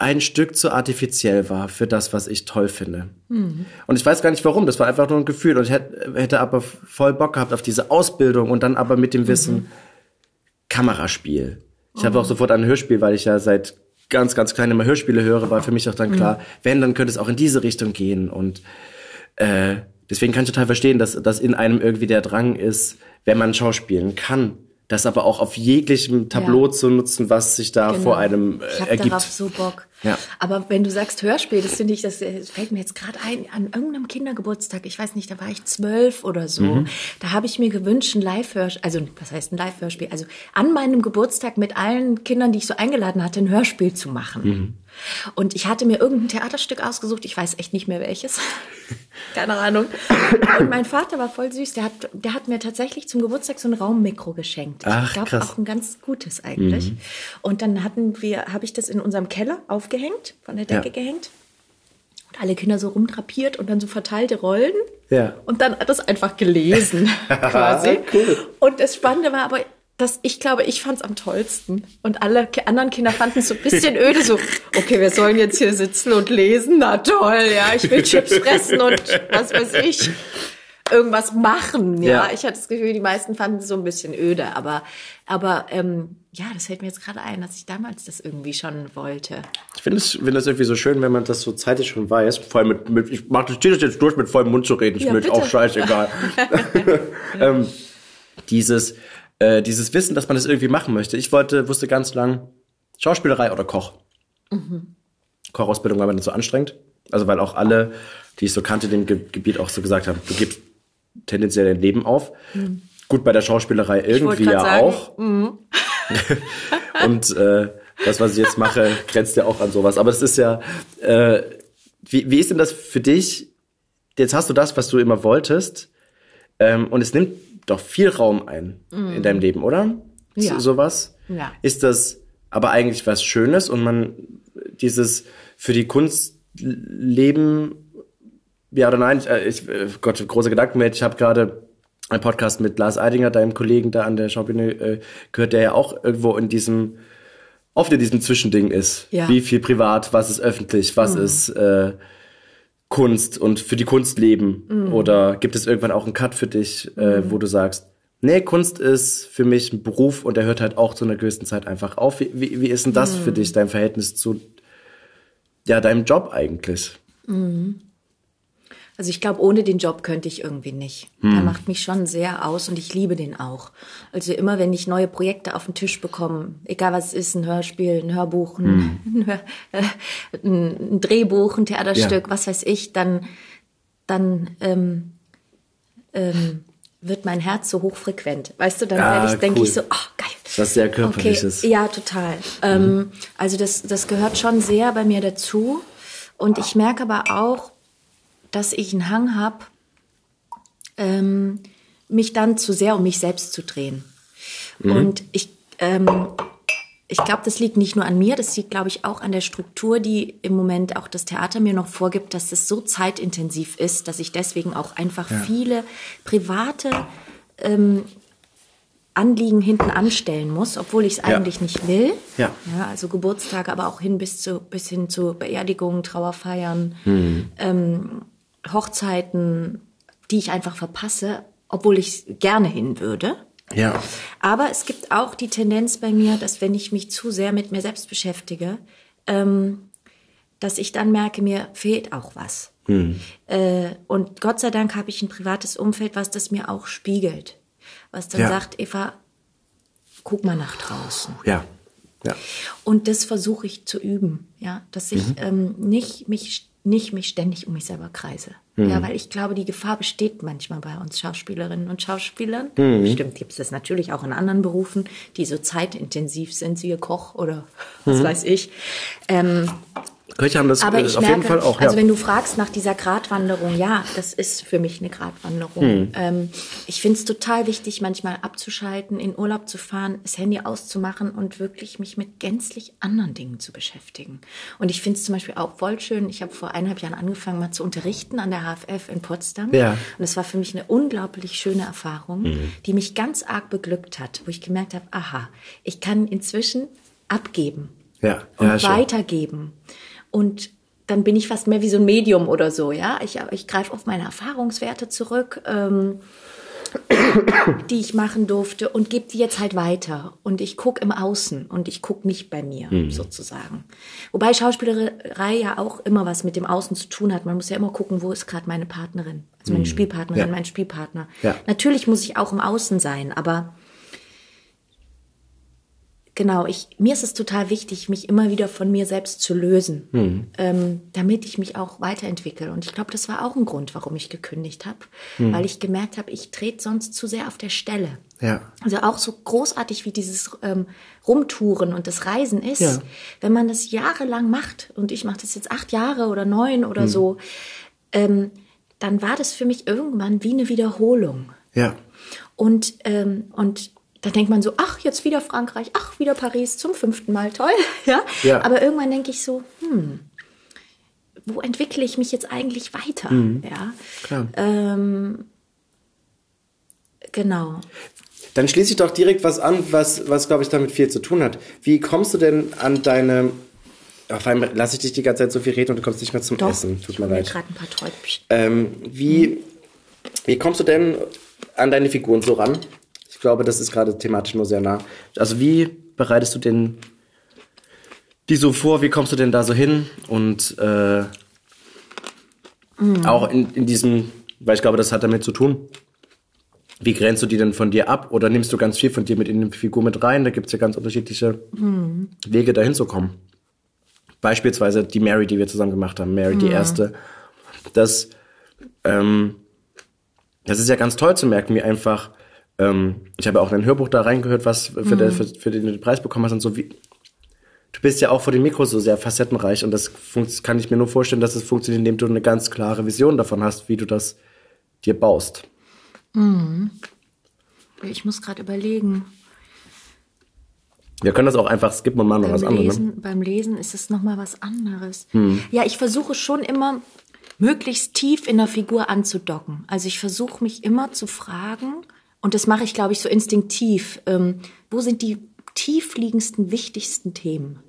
ein Stück zu artifiziell war für das, was ich toll finde. Mhm. Und ich weiß gar nicht warum, das war einfach nur ein Gefühl. Und ich hätte, hätte aber voll Bock gehabt auf diese Ausbildung und dann aber mit dem Wissen mhm. Kameraspiel. Ich mhm. habe auch sofort an ein Hörspiel, weil ich ja seit ganz, ganz klein immer Hörspiele höre, war für mich auch dann klar, mhm. wenn, dann könnte es auch in diese Richtung gehen. Und äh, deswegen kann ich total verstehen, dass, dass in einem irgendwie der Drang ist, wenn man schauspielen kann, das aber auch auf jeglichem Tableau ja. zu nutzen, was sich da genau. vor einem äh, ich hab ergibt. darauf so Bock. Ja. Aber wenn du sagst Hörspiel, das finde ich, das fällt mir jetzt gerade ein, an irgendeinem Kindergeburtstag, ich weiß nicht, da war ich zwölf oder so, mhm. da habe ich mir gewünscht, ein Live-Hörspiel, also was heißt ein Live-Hörspiel, also an meinem Geburtstag mit allen Kindern, die ich so eingeladen hatte, ein Hörspiel zu machen. Mhm. Und ich hatte mir irgendein Theaterstück ausgesucht, ich weiß echt nicht mehr welches. Keine Ahnung. Und mein Vater war voll süß, der hat, der hat mir tatsächlich zum Geburtstag so ein Raummikro geschenkt. Ach, ich glaube auch ein ganz gutes eigentlich. Mhm. Und dann hatten wir, habe ich das in unserem Keller aufgehängt, von der Decke ja. gehängt. Und alle Kinder so rumtrapiert und dann so verteilte Rollen. Ja. Und dann hat das einfach gelesen, quasi. cool. Und das Spannende war aber, das, ich glaube, ich fand es am tollsten. Und alle anderen Kinder fanden es so ein bisschen öde, so, okay, wir sollen jetzt hier sitzen und lesen, na toll, ja, ich will Chips fressen und was weiß ich, irgendwas machen, ja. ja. Ich hatte das Gefühl, die meisten fanden es so ein bisschen öde, aber, aber ähm, ja, das fällt mir jetzt gerade ein, dass ich damals das irgendwie schon wollte. Ich finde es find das irgendwie so schön, wenn man das so zeitig schon weiß. Vor allem mit, mit ich mach das jetzt durch, mit vollem Mund zu reden, ist ja, mir auch scheißegal. ähm, dieses, äh, dieses Wissen, dass man das irgendwie machen möchte. Ich wollte, wusste ganz lang Schauspielerei oder Koch. Mhm. Kochausbildung war mir nicht so anstrengend. Also weil auch alle, die ich so kannte, dem Ge Gebiet auch so gesagt haben, du gibst tendenziell dein Leben auf. Mhm. Gut, bei der Schauspielerei irgendwie ja sagen, auch. Mhm. Und äh, das, was ich jetzt mache, grenzt ja auch an sowas. Aber es ist ja, äh, wie, wie ist denn das für dich? Jetzt hast du das, was du immer wolltest, ähm, und es nimmt doch viel Raum ein mm. in deinem Leben, oder? Ja. So, sowas? Ja. Ist das aber eigentlich was Schönes und man dieses für die Kunst leben, ja oder nein, äh, ich, äh, Gott, große Gedanken mit, ich habe gerade einen Podcast mit Lars Eidinger, deinem Kollegen da an der Schaubühne, äh, gehört, der ja auch irgendwo in diesem, oft in diesem Zwischending ist. Ja. Wie viel privat, was ist öffentlich, was mhm. ist äh, Kunst und für die Kunst leben? Mhm. Oder gibt es irgendwann auch einen Cut für dich, äh, mhm. wo du sagst, nee, Kunst ist für mich ein Beruf und der hört halt auch zu einer gewissen Zeit einfach auf. Wie, wie, wie ist denn das für mhm. dich, dein Verhältnis zu ja, deinem Job eigentlich? Mhm. Also ich glaube, ohne den Job könnte ich irgendwie nicht. Hm. Der macht mich schon sehr aus und ich liebe den auch. Also immer, wenn ich neue Projekte auf den Tisch bekomme, egal was es ist, ein Hörspiel, ein Hörbuch, ein, hm. ein, ein Drehbuch, ein Theaterstück, ja. was weiß ich, dann, dann ähm, ähm, wird mein Herz so hochfrequent. Weißt du, dann ah, ich, denke cool. ich so, ach geil. Was sehr körperliches. Okay. Ja, total. Ähm, mhm. Ähm, also das, das gehört schon sehr bei mir dazu. Und ich merke aber auch, dass ich einen Hang habe, ähm, mich dann zu sehr um mich selbst zu drehen. Mhm. Und ich, ähm, ich glaube, das liegt nicht nur an mir, das liegt, glaube ich, auch an der Struktur, die im Moment auch das Theater mir noch vorgibt, dass es so zeitintensiv ist, dass ich deswegen auch einfach ja. viele private ähm, Anliegen hinten anstellen muss, obwohl ich es eigentlich ja. nicht will. Ja. ja. Also Geburtstage, aber auch hin bis zu bis hin zu Beerdigungen, Trauerfeiern, mhm. ähm, Hochzeiten, die ich einfach verpasse, obwohl ich gerne hin würde. Ja. Aber es gibt auch die Tendenz bei mir, dass wenn ich mich zu sehr mit mir selbst beschäftige, ähm, dass ich dann merke, mir fehlt auch was. Mhm. Äh, und Gott sei Dank habe ich ein privates Umfeld, was das mir auch spiegelt was dann ja. sagt, Eva, guck mal nach draußen. Ja. Ja. Und das versuche ich zu üben, ja, dass ich mhm. ähm, nicht mich nicht mich ständig um mich selber kreise. Mhm. Ja, weil ich glaube, die Gefahr besteht manchmal bei uns Schauspielerinnen und Schauspielern. Mhm. Bestimmt gibt es das natürlich auch in anderen Berufen, die so zeitintensiv sind, siehe Koch oder was mhm. weiß ich. Ähm, Köche haben das Aber ich auf merke, jeden Fall auch. Ja. Also wenn du fragst nach dieser Gratwanderung, ja, das ist für mich eine Gratwanderung. Hm. Ähm, ich finde es total wichtig, manchmal abzuschalten, in Urlaub zu fahren, das Handy auszumachen und wirklich mich mit gänzlich anderen Dingen zu beschäftigen. Und ich finde es zum Beispiel auch voll schön. Ich habe vor eineinhalb Jahren angefangen, mal zu unterrichten an der HFF in Potsdam. Ja. Und es war für mich eine unglaublich schöne Erfahrung, hm. die mich ganz arg beglückt hat, wo ich gemerkt habe, aha, ich kann inzwischen abgeben ja, und ja, weitergeben. Und dann bin ich fast mehr wie so ein Medium oder so, ja. Ich, ich greife auf meine Erfahrungswerte zurück, ähm, die ich machen durfte und gebe die jetzt halt weiter. Und ich gucke im Außen und ich gucke nicht bei mir mhm. sozusagen. Wobei Schauspielerei ja auch immer was mit dem Außen zu tun hat. Man muss ja immer gucken, wo ist gerade meine Partnerin, also meine mhm. Spielpartnerin, ja. mein Spielpartner. Ja. Natürlich muss ich auch im Außen sein, aber genau, ich, mir ist es total wichtig, mich immer wieder von mir selbst zu lösen, mhm. ähm, damit ich mich auch weiterentwickle. Und ich glaube, das war auch ein Grund, warum ich gekündigt habe, mhm. weil ich gemerkt habe, ich trete sonst zu sehr auf der Stelle. Ja. Also auch so großartig wie dieses ähm, Rumtouren und das Reisen ist, ja. wenn man das jahrelang macht, und ich mache das jetzt acht Jahre oder neun oder mhm. so, ähm, dann war das für mich irgendwann wie eine Wiederholung. Ja. Und, ähm, und dann denkt man so, ach, jetzt wieder Frankreich, ach, wieder Paris zum fünften Mal, toll. Ja? ja. Aber irgendwann denke ich so, hm, wo entwickle ich mich jetzt eigentlich weiter? Mhm. Ja. Klar. Ähm, genau. Dann schließe ich doch direkt was an, was, was glaube ich, damit viel zu tun hat. Wie kommst du denn an deine. Auf einmal lasse ich dich die ganze Zeit so viel reden und du kommst nicht mehr zum doch, Essen. Tut mir leid. Mir ein paar ähm, wie, mhm. wie kommst du denn an deine Figuren so ran? Ich glaube, das ist gerade thematisch nur sehr nah. Also wie bereitest du denn die so vor? Wie kommst du denn da so hin? Und äh, mhm. auch in, in diesem, weil ich glaube, das hat damit zu tun. Wie grenzt du die denn von dir ab? Oder nimmst du ganz viel von dir mit in die Figur mit rein? Da gibt es ja ganz unterschiedliche mhm. Wege, dahin zu kommen. Beispielsweise die Mary, die wir zusammen gemacht haben, Mary, mhm. die erste. Das, ähm, das ist ja ganz toll zu merken, wie einfach ähm, ich habe auch ein Hörbuch da reingehört, was für, mhm. der, für, für, den du den Preis bekommen hast und so wie. Du bist ja auch vor dem Mikro so sehr facettenreich und das kann ich mir nur vorstellen, dass es funktioniert, indem du eine ganz klare Vision davon hast, wie du das dir baust. Mhm. Ich muss gerade überlegen. Wir können das auch einfach skippen und machen noch was anderes. Ne? Beim Lesen ist es nochmal was anderes. Hm. Ja, ich versuche schon immer möglichst tief in der Figur anzudocken. Also ich versuche mich immer zu fragen, und das mache ich, glaube ich, so instinktiv. Ähm, wo sind die tiefliegendsten, wichtigsten Themen?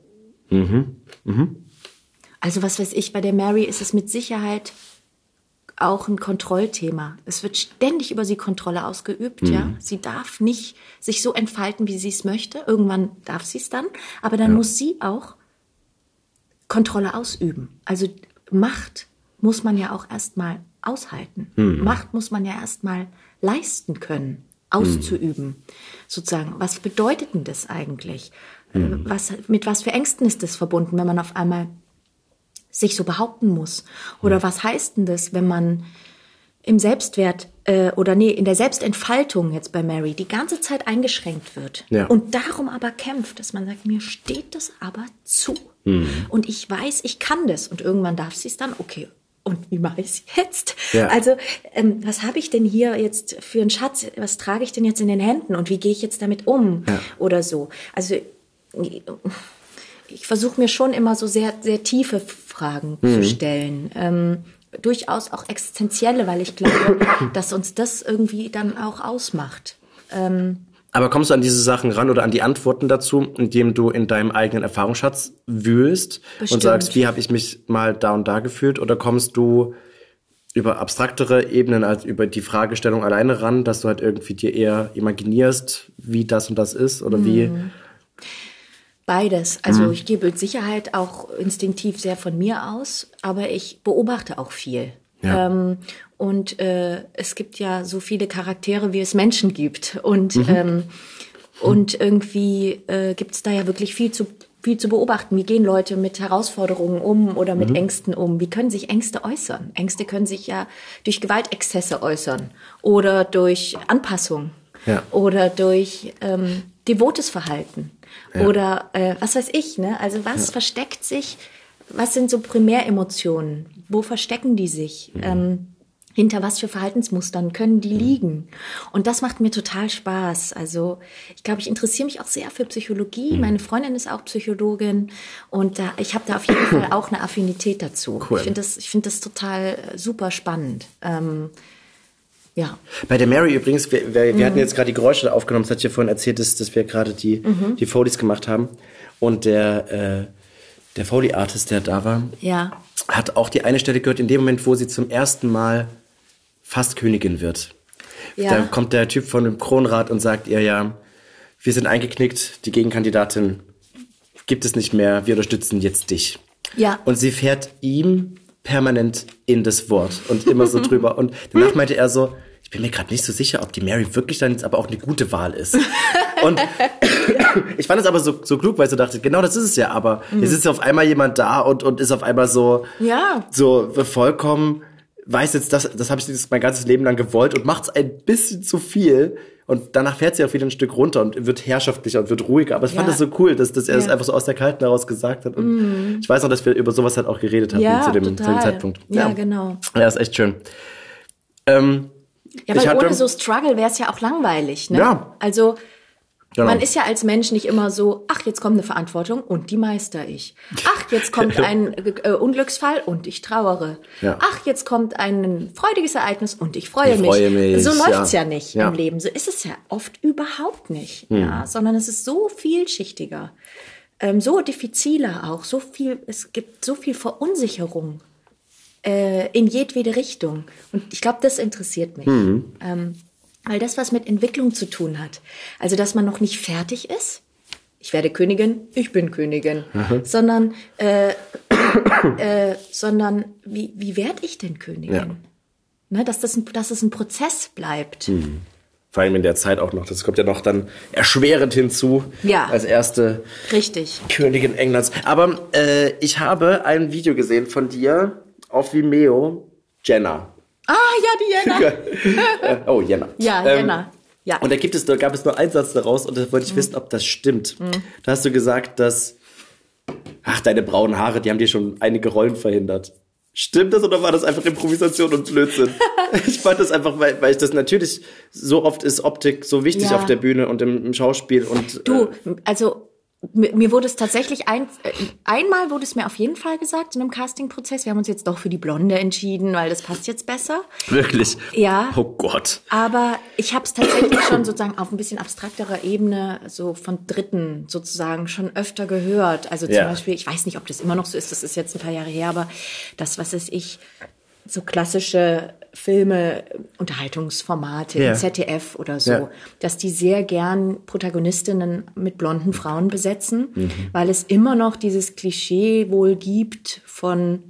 Mhm. Mhm. Also was weiß ich, bei der Mary ist es mit Sicherheit auch ein Kontrollthema. Es wird ständig über sie Kontrolle ausgeübt, mhm. ja. Sie darf nicht sich so entfalten, wie sie es möchte. Irgendwann darf sie es dann, aber dann ja. muss sie auch Kontrolle ausüben. Also Macht muss man ja auch erstmal aushalten. Mhm. Macht muss man ja erstmal leisten können, auszuüben. Mhm. Sozusagen, was bedeutet denn das eigentlich? Mhm. Was, mit was für Ängsten ist das verbunden, wenn man auf einmal sich so behaupten muss? Oder mhm. was heißt denn das, wenn man im Selbstwert äh, oder nee, in der Selbstentfaltung jetzt bei Mary die ganze Zeit eingeschränkt wird ja. und darum aber kämpft, dass man sagt, mir steht das aber zu. Mhm. Und ich weiß, ich kann das. Und irgendwann darf sie es dann, okay, und wie mache ich es jetzt? Ja. Also, ähm, was habe ich denn hier jetzt für einen Schatz? Was trage ich denn jetzt in den Händen und wie gehe ich jetzt damit um? Ja. Oder so. Also, ich versuche mir schon immer so sehr, sehr tiefe Fragen Mhm. zu stellen. Ähm, durchaus auch existenzielle, weil ich glaube, dass uns das irgendwie dann auch ausmacht. Aber kommst du an diese Sachen ran oder an die Antworten dazu, indem du in deinem eigenen Erfahrungsschatz wühlst und Bestimmt. sagst, wie habe ich mich mal da und da gefühlt? Oder kommst du über abstraktere Ebenen als über die Fragestellung alleine ran, dass du halt irgendwie dir eher imaginierst, wie das und das ist oder wie? Mhm. Beides. Also ich gehe mit Sicherheit auch instinktiv sehr von mir aus, aber ich beobachte auch viel. Ja. Ähm, und äh, es gibt ja so viele Charaktere, wie es Menschen gibt. Und, ähm, und irgendwie äh, gibt es da ja wirklich viel zu, viel zu beobachten. Wie gehen Leute mit Herausforderungen um oder mit Ängsten um? Wie können sich Ängste äußern? Ängste können sich ja durch Gewaltexzesse äußern oder durch Anpassung Ja. oder durch ähm, devotes Verhalten oder äh, was weiß ich, ne? Also was versteckt sich, was sind so Primäremotionen? Wo verstecken die sich? Ähm, hinter was für Verhaltensmustern können die liegen? Und das macht mir total Spaß. Also ich glaube, ich interessiere mich auch sehr für Psychologie. Meine Freundin ist auch Psychologin und da, ich habe da auf jeden Fall auch eine Affinität dazu. Cool. Ich finde das, ich finde das total äh, super spannend. Ähm, ja. Bei der Mary übrigens, wir, wir, wir Mhm. hatten jetzt gerade die Geräusche aufgenommen, das hat ja vorhin erzählt, dass, dass wir gerade die, Mhm. die Foleys gemacht haben. Und der, äh, der Foley-Artist, der da war, Ja. hat auch die eine Stelle gehört, in dem Moment, wo sie zum ersten Mal fast Königin wird. Ja. Da kommt der Typ von dem Kronrat und sagt ihr ja, wir sind eingeknickt, die Gegenkandidatin gibt es nicht mehr, wir unterstützen jetzt dich. Ja. Und sie fährt ihm permanent in das Wort und immer so drüber. Und danach meinte er so, ich bin mir gerade nicht so sicher, ob die Mary wirklich dann jetzt aber auch eine gute Wahl ist. Und ich fand es aber so, so klug, weil ich so dachte, genau das ist es ja, aber jetzt ist auf einmal jemand da und, und ist auf einmal so, Ja. so vollkommen, weiß jetzt, das, das habe ich jetzt mein ganzes Leben lang gewollt und macht es ein bisschen zu viel. Und danach fährt sie auch wieder ein Stück runter und wird herrschaftlicher und wird ruhiger. Aber ich fand Ja. das so cool, dass, dass er Ja. einfach so aus der Kalten heraus gesagt hat. Und ich weiß noch, dass wir über sowas halt auch geredet hatten Ja, zu, dem, zu dem Zeitpunkt. Ja, genau. Ja, ist echt schön. Ähm, Ja, weil hatte- ohne so Struggle wäre es ja auch langweilig. Ne? Ja. Also Genau. man ist ja als Mensch nicht immer so, ach, jetzt kommt eine Verantwortung und die meister ich. Ach, jetzt kommt ein äh, Unglücksfall und ich trauere. Ja. Ach, jetzt kommt ein freudiges Ereignis und ich freue, Ich mich. freue mich, So läuft's ja. ja, nicht Ja. im Leben. So ist es ja oft überhaupt nicht. Hm. Ja, sondern es ist so vielschichtiger. Ähm, so diffiziler auch, so viel, es gibt so viel Verunsicherung äh, in jedwede Richtung. Und ich glaube, das interessiert mich. Ähm, weil das was mit Entwicklung zu tun hat. Also, dass man noch nicht fertig ist. Ich werde Königin, ich bin Königin. Sondern, äh, äh, sondern wie, wie werde ich denn Königin? Ja. Ne, dass, das ein, dass es ein Prozess bleibt. vor allem in der Zeit auch noch. Das kommt ja noch dann erschwerend hinzu. Ja. Als erste Richtig. Königin Englands. Aber äh, ich habe ein Video gesehen von dir auf Vimeo. Jenna. Ah, ja, die Jenna. Äh, oh, Jenna. Ja, Ähm, Jenna. Ja. Und da gibt es, da gab es nur einen Satz daraus und da wollte ich wissen, ob das stimmt. Da hast du gesagt, dass, ach, deine braunen Haare, die haben dir schon einige Rollen verhindert. Stimmt das oder war das einfach Improvisation und Blödsinn? ich fand das einfach, weil, weil ich das natürlich so oft ist Optik so wichtig Ja. auf der Bühne und im, im Schauspiel und Du, äh, also mir wurde es tatsächlich ein, äh, einmal wurde es mir auf jeden Fall gesagt in einem Castingprozess. Wir haben uns jetzt doch für die Blonde entschieden, weil das passt jetzt besser. wirklich. Ja. Oh Gott. Aber ich habe es tatsächlich schon sozusagen auf ein bisschen abstrakterer Ebene, so von Dritten sozusagen schon öfter gehört. Also zum Ja. Beispiel, ich weiß nicht, ob das immer noch so ist, das ist jetzt ein paar Jahre her, aber das, was ist ich, so klassische Filme, Unterhaltungsformate im ZDF oder so, Ja. dass die sehr gern Protagonistinnen mit blonden Frauen besetzen, Mhm. weil es immer noch dieses Klischee wohl gibt von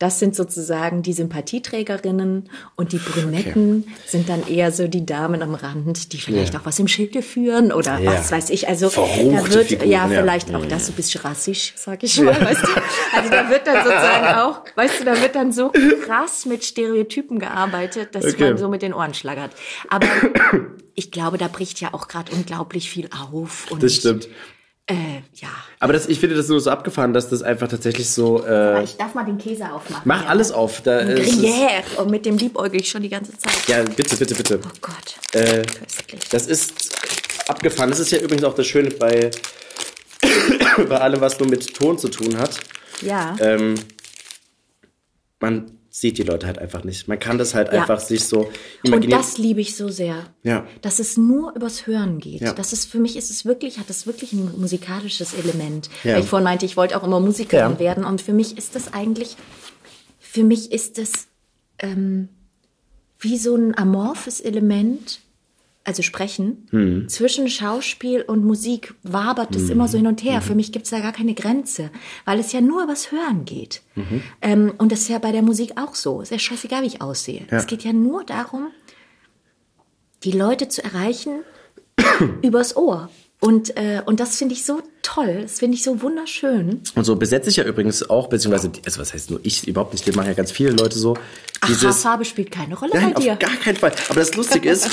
das sind sozusagen die Sympathieträgerinnen und die Brünetten sind dann eher so die Damen am Rand, die vielleicht Ja. auch was im Schilde führen oder Ja. was weiß ich. Also Verruchte da wird Figuren, ja ja. vielleicht auch das so ein bisschen rassisch, sag ich mal. Weißt du? Also da wird dann sozusagen auch, weißt du, da wird dann so krass mit Stereotypen gearbeitet, dass Okay. man so mit den Ohren schlagert. Aber ich glaube, da bricht ja auch gerade unglaublich viel auf. Und Das stimmt. Äh, ja. Aber das, ich finde das nur so abgefahren, dass das einfach tatsächlich so. Äh, ich darf mal den Käse aufmachen. Mach ja. alles auf. Da ist Gruyère. Und mit dem liebäugel ich schon die ganze Zeit. Ja, bitte, bitte, bitte. Oh Gott. Äh, das ist abgefahren. Das ist ja übrigens auch das Schöne bei, bei allem, was nur mit Ton zu tun hat. Ja. Ähm, man sieht die Leute halt einfach nicht. Man kann das halt ja. einfach sich so imaginieren. Und das liebe ich so sehr. Ja. Dass es nur übers Hören geht. Ja. Das ist für mich ist es wirklich, hat das wirklich ein musikalisches Element. Ja. Weil ich vorhin meinte, ich wollte auch immer Musikerin ja. werden. Und für mich ist das eigentlich, für mich ist es ähm, wie so ein amorphes Element, also sprechen, hm. zwischen Schauspiel und Musik wabert es hm. immer so hin und her. Mhm. Für mich gibt es da gar keine Grenze, weil es ja nur was Hören geht. Mhm. Ähm, und das ist ja bei der Musik auch so. Ist ja scheißegal, wie ich aussehe. Ja. Es geht ja nur darum, die Leute zu erreichen übers Ohr. Und, äh, und das finde ich so toll, das finde ich so wunderschön. Und so besetze ich ja übrigens auch, beziehungsweise, also was heißt nur ich, überhaupt nicht, wir machen ja ganz viele Leute so. Dieses, Farbe spielt keine Rolle nein, bei dir. auf gar keinen Fall. Aber das Lustige ist,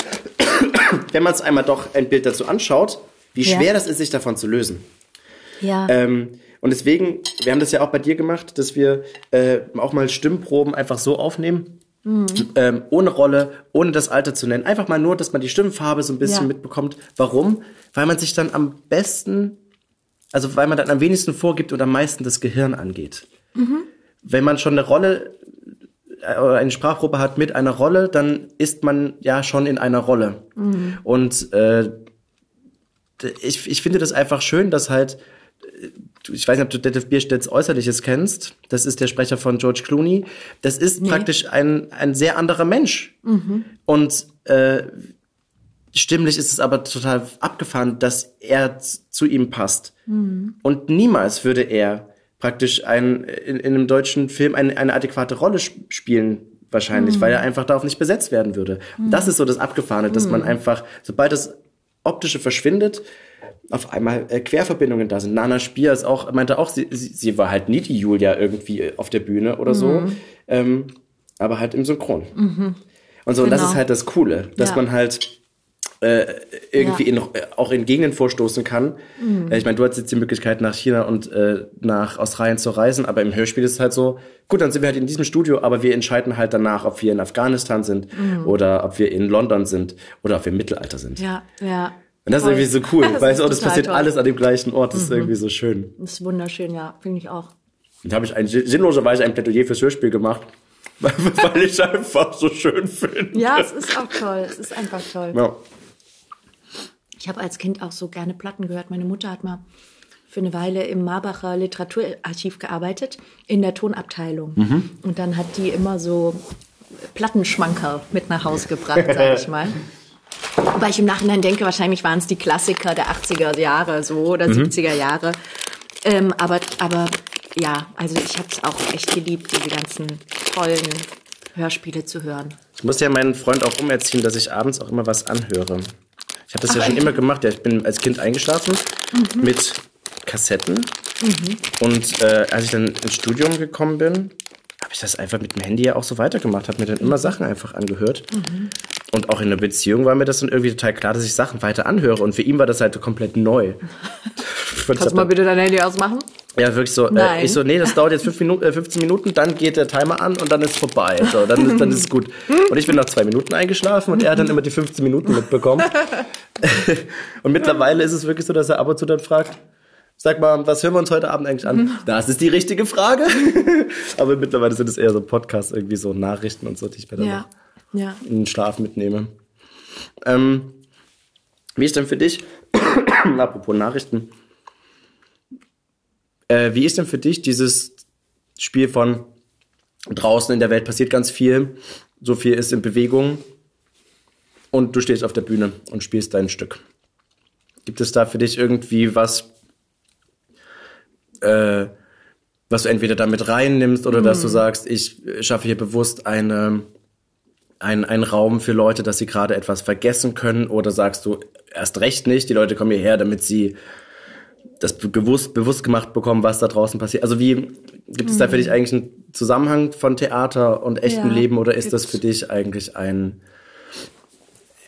wenn man es einmal doch ein Bild dazu anschaut, wie schwer ja. das ist, sich davon zu lösen. Ja. Ähm, und deswegen, wir haben das ja auch bei dir gemacht, dass wir äh, auch mal Stimmproben einfach so aufnehmen. Mhm. Ähm, ohne Rolle, ohne das Alter zu nennen. Einfach mal nur, dass man die Stimmfarbe so ein bisschen ja. mitbekommt. Warum? Weil man sich dann am besten, also weil man dann am wenigsten vorgibt und am meisten das Gehirn angeht. Mhm. Wenn man schon eine Rolle äh, oder eine Sprachgruppe hat mit einer Rolle, dann ist man ja schon in einer Rolle. Mhm. Und äh, ich, ich finde das einfach schön, dass halt ich weiß nicht, ob du Detlef Bierstedts Äußerliches kennst. Das ist der Sprecher von George Clooney. Das ist nee. praktisch ein, ein sehr anderer Mensch. Mhm. Und äh, stimmlich ist es aber total abgefahren, dass er zu ihm passt. Mhm. Und niemals würde er praktisch ein, in, in einem deutschen Film eine, eine adäquate Rolle spielen wahrscheinlich, mhm. weil er einfach darauf nicht besetzt werden würde. Mhm. Das ist so das Abgefahrene, dass man mhm. einfach, sobald das Optische verschwindet, auf einmal äh, Querverbindungen da sind. Nana Spier ist auch, meinte auch, sie, sie, sie war halt nie die Julia irgendwie auf der Bühne oder so, mhm. ähm, aber halt im Synchron. Mhm. Und so, genau. und das ist genau. halt das Coole, dass ja. man halt äh, irgendwie ja. in, äh, auch in Gegenden vorstoßen kann. Mhm. Äh, ich meine, du hast jetzt die Möglichkeit, nach China und äh, nach Australien zu reisen, aber im Hörspiel ist es halt so, gut, dann sind wir halt in diesem Studio, aber wir entscheiden halt danach, ob wir in Afghanistan sind mhm. oder ob wir in London sind oder ob wir im Mittelalter sind. Ja, ja. Und das toll. ist irgendwie so cool, das weil oh, das passiert toll. alles an dem gleichen Ort. Das mhm. ist irgendwie so schön. Das ist wunderschön, ja, finde ich auch. Und da habe ich ein, sinnloserweise ein Plädoyer fürs Hörspiel gemacht, weil ich es einfach so schön finde. Ja, es ist auch toll. Es ist einfach toll. Ja. Ich habe als Kind auch so gerne Platten gehört. Meine Mutter hat mal für eine Weile im Marbacher Literaturarchiv gearbeitet, in der Tonabteilung. Mhm. Und dann hat die immer so Plattenschmanker mit nach Hause gebracht, sag ich mal. Wobei ich im Nachhinein denke, wahrscheinlich waren es die Klassiker der 80er Jahre so oder mhm. 70er Jahre. Ähm, aber, aber ja, also ich habe es auch echt geliebt, diese ganzen tollen Hörspiele zu hören. Ich muss ja meinen Freund auch umerziehen, dass ich abends auch immer was anhöre. Ich habe das Ach, ja schon immer gemacht. Ja, ich bin als Kind eingeschlafen mhm. mit Kassetten. Mhm. Und äh, als ich dann ins Studium gekommen bin, habe ich das einfach mit dem Handy ja auch so weitergemacht, habe mir dann immer Sachen einfach angehört. Mhm. Und auch in der Beziehung war mir das dann irgendwie total klar, dass ich Sachen weiter anhöre. Und für ihn war das halt komplett neu. Kannst du mal bitte dein Handy ausmachen? Ja, wirklich so. Äh, ich so, nee, das dauert jetzt fünf Minuten, äh, 15 Minuten, dann geht der Timer an und dann ist vorbei. So, dann, ist, dann ist es gut. Und ich bin nach zwei Minuten eingeschlafen und er hat dann immer die 15 Minuten mitbekommen. und mittlerweile ist es wirklich so, dass er ab und zu dann fragt, Sag mal, was hören wir uns heute Abend eigentlich an? Das ist die richtige Frage. Aber mittlerweile sind es eher so Podcasts, irgendwie so Nachrichten und so, die ich mir dann ja. ja. in den Schlaf mitnehme. Ähm, wie ist denn für dich, apropos Nachrichten, äh, wie ist denn für dich dieses Spiel von draußen in der Welt passiert ganz viel, so viel ist in Bewegung und du stehst auf der Bühne und spielst dein Stück. Gibt es da für dich irgendwie was, äh, was du entweder damit reinnimmst oder mhm. dass du mhm. sagst, ich schaffe hier bewusst eine, ein, einen Raum für Leute, dass sie gerade etwas vergessen können oder sagst du erst recht nicht, die Leute kommen hierher, damit sie das bewusst, bewusst gemacht bekommen, was da draußen passiert. Also wie gibt es mhm. da für dich eigentlich einen Zusammenhang von Theater und echtem ja, Leben oder ist das für dich eigentlich ein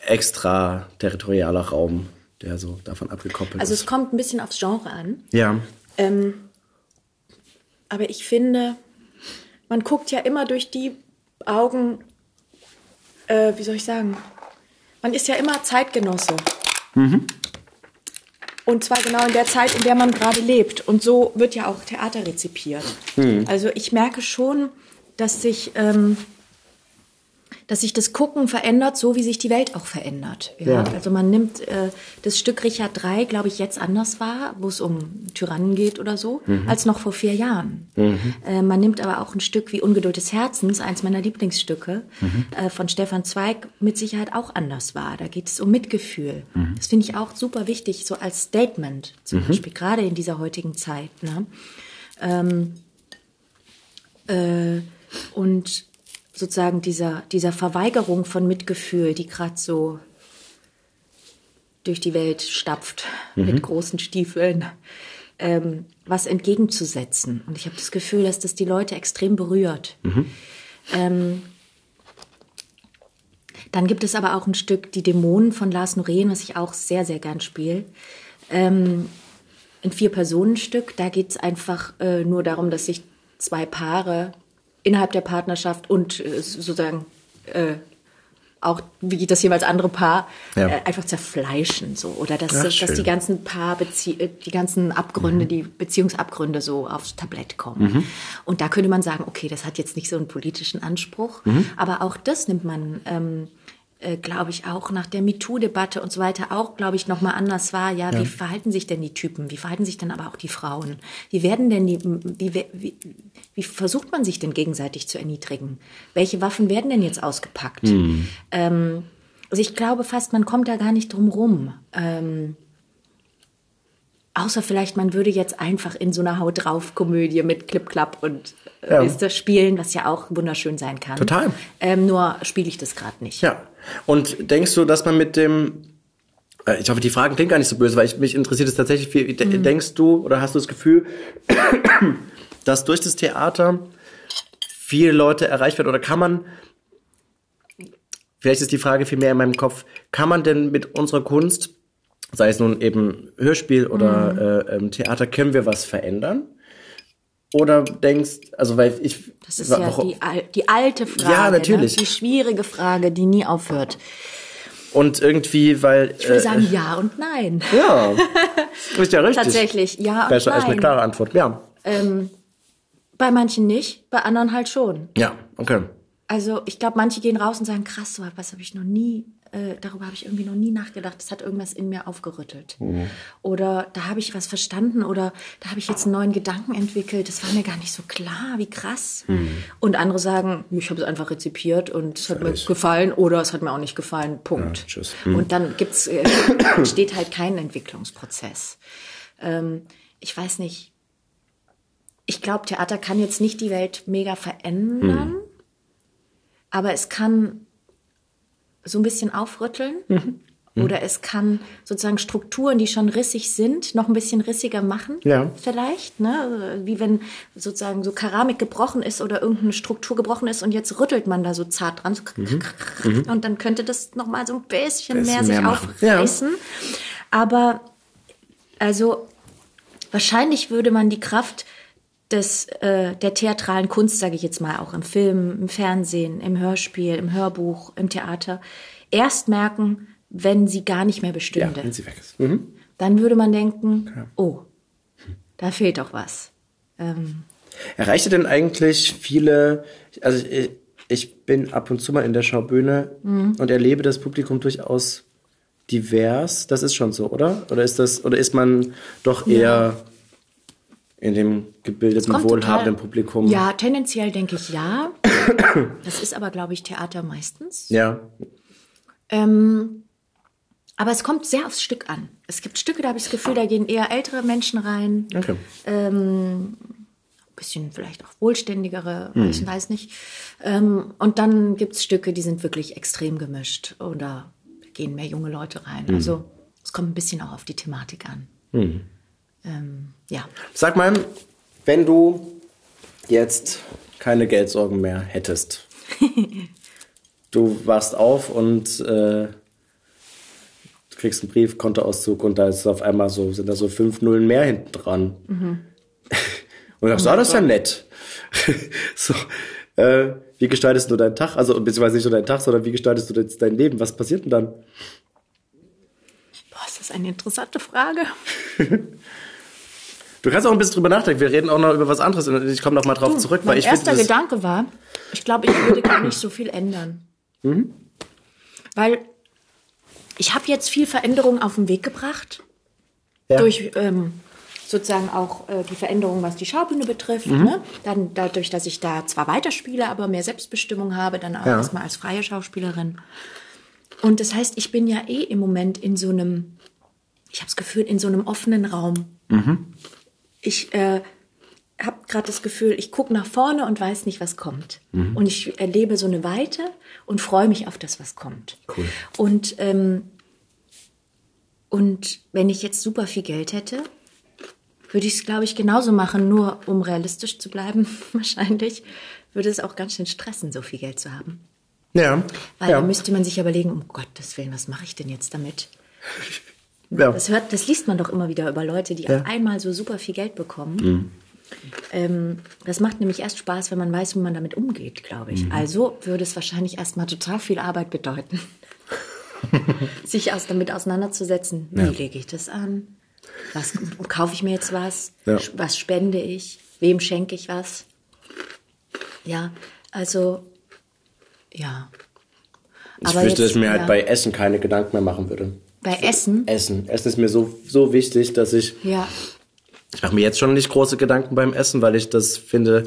extra territorialer Raum? der so davon abgekoppelt Also ist. es kommt ein bisschen aufs Genre an. ja. Ähm, aber ich finde, man guckt ja immer durch die Augen, äh, wie soll ich sagen, man ist ja immer Zeitgenosse. Und zwar genau in der Zeit, in der man gerade lebt. Und so wird ja auch Theater rezipiert. Also ich merke schon, dass sich, ähm, dass sich das Gucken verändert, so wie sich die Welt auch verändert. Ja? Also man nimmt äh, das Stück Richard III, glaube ich, jetzt anders wahr, wo es um Tyrannen geht oder so, als noch vor vier Jahren. Äh, man nimmt aber auch ein Stück wie Ungeduld des Herzens, eins meiner Lieblingsstücke, äh, von Stefan Zweig, mit Sicherheit auch anders wahr. Da geht es um Mitgefühl. Das finde ich auch super wichtig, so als Statement, zum Beispiel, gerade in dieser heutigen Zeit. Ne? Ähm, äh, und sozusagen dieser, dieser Verweigerung von Mitgefühl, die gerade so durch die Welt stapft mit großen Stiefeln, ähm, was entgegenzusetzen. Und ich habe das Gefühl, dass das die Leute extrem berührt. Ähm, dann gibt es aber auch ein Stück Die Dämonen von Lars Noreen, was ich auch sehr, sehr gern spiele. Ähm, ein Vier-Personen-Stück. Da geht es einfach äh, nur darum, dass sich zwei Paare innerhalb der Partnerschaft und äh, sozusagen äh, auch wie das jeweils andere Paar Ja. äh, einfach zerfleischen so oder dass, Ja, dass schön. die ganzen Paar äh, die ganzen Abgründe die Beziehungsabgründe so aufs Tablett kommen und da könnte man sagen okay das hat jetzt nicht so einen politischen Anspruch aber auch das nimmt man ähm, äh, glaube ich, auch nach der MeToo-Debatte und so weiter auch, glaube ich, nochmal anders war. Ja, wie verhalten sich denn die Typen? Wie verhalten sich denn aber auch die Frauen? Wie werden denn die, wie, wie, wie versucht man sich denn gegenseitig zu erniedrigen? Welche Waffen werden denn jetzt ausgepackt? Ähm, also ich glaube fast, man kommt da gar nicht drum rum. Ähm, Außer vielleicht, man würde jetzt einfach in so einer Haut drauf Komödie mit Clip Clap und äh, Ja. ist das spielen, was ja auch wunderschön sein kann. Total. Ähm, nur spiele ich das gerade nicht. Ja. Und denkst du, dass man mit dem äh, ich hoffe, die Fragen klingen gar nicht so böse, weil ich, mich interessiert es tatsächlich viel. De- Mhm. Denkst du oder hast du das Gefühl, dass durch das Theater viele Leute erreicht werden oder kann man, vielleicht ist die Frage viel mehr in meinem Kopf, kann man denn mit unserer Kunst, sei es nun eben Hörspiel oder Mhm. äh, ähm, Theater, können wir was verändern? Oder denkst, also weil ich, Das ist ja die, die alte Frage. Ja, natürlich. Ne? Die schwierige Frage, die nie aufhört. und irgendwie, weil Ich würde äh, sagen ja und nein. Ja, ist ja richtig. Tatsächlich, ja und Besser als eine nein. klare Antwort. Ja, Ähm, bei manchen nicht, bei anderen halt schon. ja, okay. Also ich glaube, manche gehen raus und sagen, krass, so was habe ich noch nie, äh, darüber habe ich irgendwie noch nie nachgedacht. Das hat irgendwas in mir aufgerüttelt. Oder da habe ich was verstanden oder da habe ich jetzt einen neuen Gedanken entwickelt. Das war mir gar nicht so klar, wie krass. Und andere sagen, ich habe es einfach rezipiert und es hat mir gefallen oder es hat mir auch nicht gefallen. Punkt. Ja, tschüss. Und dann gibt's, äh, entsteht halt kein Entwicklungsprozess. Ähm, ich weiß nicht. Ich glaube, Theater kann jetzt nicht die Welt mega verändern, aber es kann so ein bisschen aufrütteln. Oder es kann sozusagen Strukturen, die schon rissig sind, noch ein bisschen rissiger machen. Ja. Vielleicht, ne? Wie wenn sozusagen so Keramik gebrochen ist oder irgendeine Struktur gebrochen ist und jetzt rüttelt man da so zart dran. So Und dann könnte das noch mal so ein bisschen, Bisschen mehr sich mehr machen. Ja. aufreißen. Aber also wahrscheinlich würde man die Kraft des, äh, der theatralen Kunst, sage ich jetzt mal, auch im Film, im Fernsehen, im Hörspiel, im Hörbuch, im Theater, erst merken, wenn sie gar nicht mehr Ja, bestünde. wenn sie weg ist. Mhm. Dann würde man denken, oh, da fehlt doch was. Ähm, Erreicht ihr denn eigentlich viele, also ich, ich bin ab und zu mal in der Schaubühne Mhm. und erlebe das Publikum durchaus divers. Das ist schon so, oder? Oder ist das, oder ist man doch eher in dem gebildeten, wohlhabenden total- Publikum? Ja, tendenziell denke ich ja. Das ist aber, glaube ich, Theater meistens. Ja. Ähm, aber es kommt sehr aufs Stück an. Es gibt Stücke, da habe ich das Gefühl, da gehen eher ältere Menschen rein, Okay. ähm, ein bisschen vielleicht auch wohlständigere, ich weiß nicht. Ähm, und dann gibt es Stücke, die sind wirklich extrem gemischt oder gehen mehr junge Leute rein. Also es kommt ein bisschen auch auf die Thematik an. Ähm, ja. Sag mal, wenn du jetzt keine Geldsorgen mehr hättest, du wachst auf und äh, kriegst einen Brief, Kontoauszug und da ist auf einmal so, sind da so fünf Nullen mehr hinten dran. Mhm. und dann sagst du, ah, das ist ja nett. so, äh, wie gestaltest du deinen Tag? Also, beziehungsweise nicht nur deinen Tag, sondern wie gestaltest du jetzt dein Leben? Was passiert denn dann? Boah, ist das eine interessante Frage. Du kannst auch ein bisschen drüber nachdenken. Wir reden auch noch über was anderes. Ich komme noch mal drauf Du, zurück. mein weil ich erster finde, das- Gedanke war, ich glaube, ich würde gar nicht so viel ändern. Mhm. Weil ich habe jetzt viel Veränderung auf den Weg gebracht. Ja. Durch ähm, sozusagen auch äh, die Veränderung, was die Schaubühne betrifft. Mhm. Ne? Dann dadurch, dass ich da zwar weiterspiele, aber mehr Selbstbestimmung habe, dann auch Ja. erstmal als freie Schauspielerin. Und das heißt, ich bin ja eh im Moment in so einem, ich habe das Gefühl, in so einem offenen Raum. Ich äh, habe gerade das Gefühl, ich gucke nach vorne und weiß nicht, was kommt. Und ich erlebe so eine Weite und freue mich auf das, was kommt. Cool. Und, ähm, und wenn ich jetzt super viel Geld hätte, würde ich es, glaube ich, genauso machen, nur um realistisch zu bleiben, wahrscheinlich, würde es auch ganz schön stressen, so viel Geld zu haben. Ja. Weil ja. dann müsste man sich überlegen, um Gottes Willen, was mache ich denn jetzt damit? ja. Das hört, das liest man doch immer wieder über Leute, die Ja. auf einmal so super viel Geld bekommen. Ähm, das macht nämlich erst Spaß, wenn man weiß, wie man damit umgeht, glaube ich. Also würde es wahrscheinlich erstmal total viel Arbeit bedeuten, sich aus, damit auseinanderzusetzen. Wie lege ich das an? Was kaufe ich mir jetzt was? Ja. Was spende ich? Wem schenke ich was? Ja, also ja. Ich Aber dass jetzt, ich mir halt ja. bei Essen keine Gedanken mehr machen würde. Bei Essen? Essen. Essen ist mir so, so wichtig, dass ich, Ja. ich mache mir jetzt schon nicht große Gedanken beim Essen, weil ich das finde,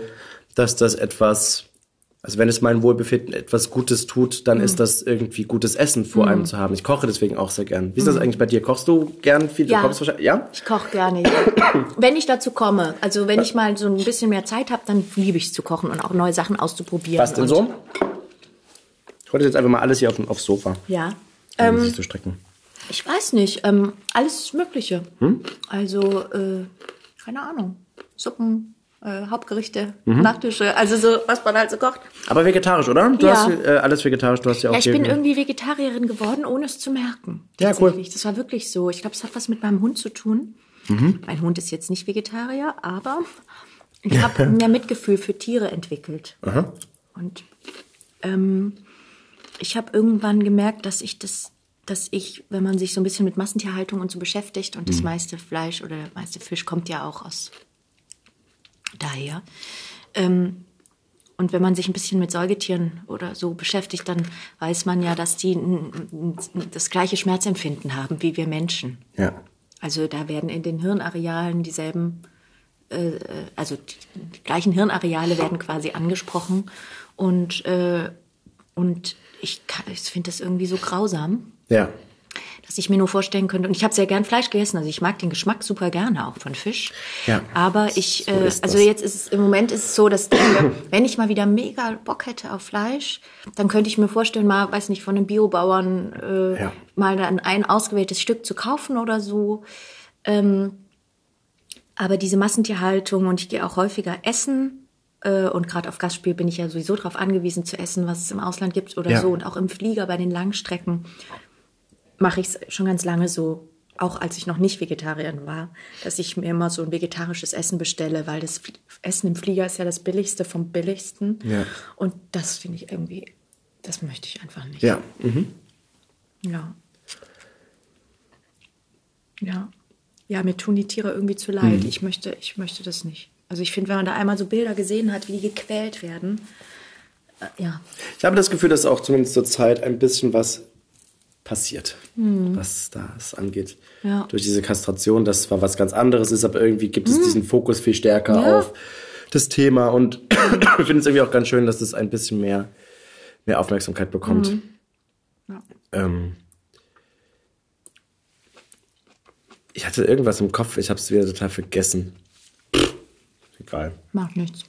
dass das etwas, also wenn es mein Wohlbefinden etwas Gutes tut, dann Mhm. ist das irgendwie gutes Essen vor einem zu haben. Ich koche deswegen auch sehr gern. Wie ist das eigentlich bei dir? Kochst du gern viel? Mhm. Ja. Du kochst wahrscheinlich, ja? Ich koche gerne, ja. wenn ich dazu komme. Also wenn ich mal so ein bisschen mehr Zeit habe, dann liebe ich es zu kochen und auch neue Sachen auszuprobieren. Was denn so? Ich wollte jetzt einfach mal alles hier auf, aufs Sofa. Ja. Um Ähm, sich zu strecken. Ich weiß nicht. Ähm, alles Mögliche. Hm? Also, äh, keine Ahnung. Suppen, äh, Hauptgerichte, Mhm. Nachtische. Also so, was man halt so kocht. Aber vegetarisch, oder? Du Ja. hast äh, alles vegetarisch, du hast ja auch Ja, ich bin irgendwie Vegetarierin geworden, ohne es zu merken. Ja, cool. Das war wirklich so. Ich glaube, es hat was mit meinem Hund zu tun. Mhm. Mein Hund ist jetzt nicht Vegetarier, aber ich habe mehr Mitgefühl für Tiere entwickelt. Und ähm, ich habe irgendwann gemerkt, dass ich das, dass ich, wenn man sich so ein bisschen mit Massentierhaltung und so beschäftigt und das Mhm. meiste Fleisch oder der meiste Fisch kommt ja auch aus daher. Ähm, und wenn man sich ein bisschen mit Säugetieren oder so beschäftigt, dann weiß man ja, dass die das gleiche Schmerzempfinden haben wie wir Menschen. Ja. Also da werden in den Hirnarealen dieselben, äh, äh, also die, die gleichen Hirnareale werden quasi angesprochen. Und, äh, und ich, kann- ich finde das irgendwie so grausam, Ja. dass ich mir nur vorstellen könnte. Und ich habe sehr gern Fleisch gegessen. Also ich mag den Geschmack super gerne auch von Fisch. Ja. Aber ich, So äh, also jetzt ist es, im Moment ist es so, dass mir, wenn ich mal wieder mega Bock hätte auf Fleisch, dann könnte ich mir vorstellen, mal, weiß nicht, von einem Biobauern äh, Ja. mal dann ein ausgewähltes Stück zu kaufen oder so. Ähm, aber diese Massentierhaltung und ich gehe auch häufiger essen. äh, Und gerade auf Gastspiel bin ich ja sowieso darauf angewiesen zu essen, was es im Ausland gibt oder Ja. so. Und auch im Flieger bei den Langstrecken mache ich es schon ganz lange so, auch als ich noch nicht Vegetarierin war, dass ich mir immer so ein vegetarisches Essen bestelle, weil das Essen im Flieger ist ja das Billigste vom Billigsten. Ja. Und das finde ich irgendwie, das möchte ich einfach nicht. Ja. Mhm. Ja. Ja. Ja, mir tun die Tiere irgendwie zu leid. Mhm. Ich möchte, ich möchte das nicht. Also ich finde, wenn man da einmal so Bilder gesehen hat, wie die gequält werden, äh, ja. Ich habe das Gefühl, dass auch zumindest zur Zeit ein bisschen was passiert, was das angeht. Ja. Durch diese Kastration, das zwar was ganz anderes ist, aber irgendwie gibt es diesen Fokus viel stärker. Ja. auf das Thema und ich finde es irgendwie auch ganz schön, dass das ein bisschen mehr, mehr Aufmerksamkeit bekommt. Hm. Ja. Ähm, ich hatte irgendwas im Kopf, ich habe es wieder total vergessen. Egal. Macht nichts.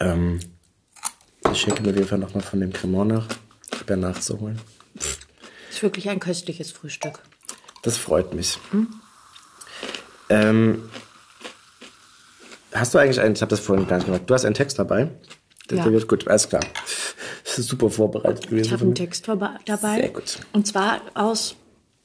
Ähm, ich schicke mir auf jeden Fall nochmal von dem Cremant nach. Ich habe ja nachzuholen. Ist wirklich ein köstliches Frühstück. Das freut mich. Ähm, hast du eigentlich einen, ich habe das vorhin gar nicht gemacht, du hast einen Text dabei? Das Ja. wird gut, alles klar. Das ist super vorbereitet gewesen. Ich habe einen. Text dabei. Sehr gut. Und zwar aus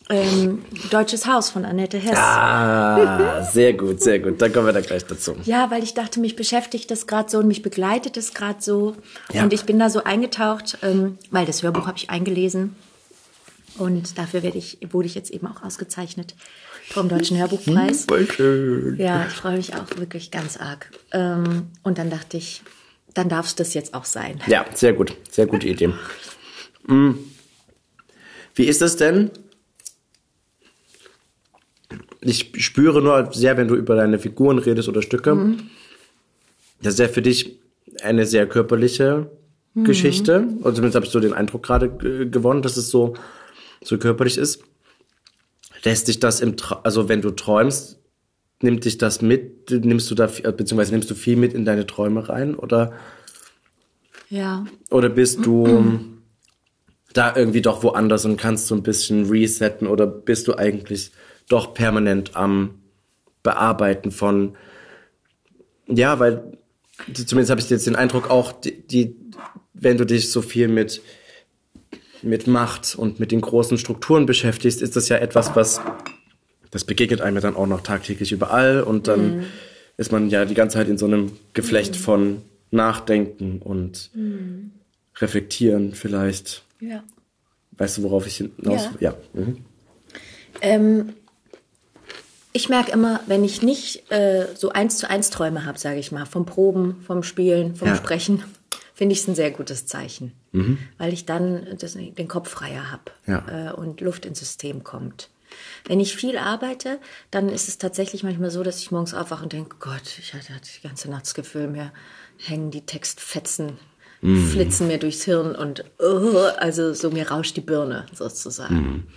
ähm, Deutsches Haus von Annette Hess. Ah, sehr gut, sehr gut. Dann kommen wir da gleich dazu. Ja, weil ich dachte, mich beschäftigt das gerade so und mich begleitet es gerade so. Ja. Und ich bin da so eingetaucht, ähm, weil das Hörbuch habe ich eingelesen. Und dafür werde ich, wurde ich jetzt eben auch ausgezeichnet vom Deutschen Hörbuchpreis. Voll schön. Ja, ich freue mich auch wirklich ganz arg. Ähm, und dann dachte ich, dann darf es das jetzt auch sein. Ja, sehr gut. Sehr gute Idee. Hm. Wie ist es denn? Ich spüre nur sehr, wenn du über deine Figuren redest oder Stücke, mhm. das ist ja für dich eine sehr körperliche mhm. Geschichte. Und zumindest habe ich so den Eindruck gerade gewonnen, dass es so, so körperlich ist. Lässt dich das im, Tra also wenn du träumst, nimmt dich das mit? Nimmst du da, beziehungsweise nimmst du viel mit in deine Träume rein? Oder? Ja. Oder bist du da irgendwie doch woanders und kannst so ein bisschen resetten oder bist du eigentlich doch permanent am Bearbeiten von, ja, weil zumindest habe ich jetzt den Eindruck auch, die, die, wenn du dich so viel mit, mit Macht und mit den großen Strukturen beschäftigst, ist das ja etwas, was, das begegnet einem ja dann auch noch tagtäglich überall und dann mhm. ist man ja die ganze Zeit in so einem Geflecht mhm. von Nachdenken und mhm. Reflektieren vielleicht. Ja. Weißt du, worauf ich hinaus? Ja. ja. Mhm. Ähm, ich merke immer, wenn ich nicht äh, so eins zu eins Träume habe, sage ich mal, vom Proben, vom Spielen, vom ja. Sprechen, finde ich es ein sehr gutes Zeichen, mhm. weil ich dann das, den Kopf freier habe ja. äh, und Luft ins System kommt. Wenn ich viel arbeite, dann ist es tatsächlich manchmal so, dass ich morgens aufwache und denke, Gott, ich hatte die ganze Nacht das Gefühl, mir hängen die Textfetzen mm. flitzen mir durchs Hirn und uh, also so mir rauscht die Birne sozusagen. Mm.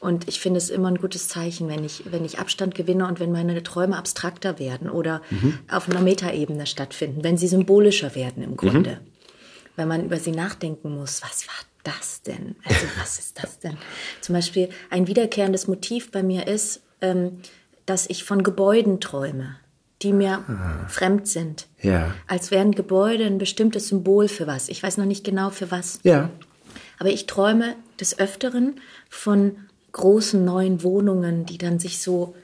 Und ich finde es immer ein gutes Zeichen, wenn ich, wenn ich Abstand gewinne und wenn meine Träume abstrakter werden oder mhm. auf einer Metaebene stattfinden, wenn sie symbolischer werden im Grunde. Mhm. Wenn man über sie nachdenken muss, was war das denn? Also was ist das denn? Zum Beispiel ein wiederkehrendes Motiv bei mir ist, ähm, dass ich von Gebäuden träume die mir ah. fremd sind. Ja. Als wären Gebäude ein bestimmtes Symbol für was. Ich weiß noch nicht genau für was. Ja. Aber ich träume des Öfteren von großen neuen Wohnungen, die dann sich so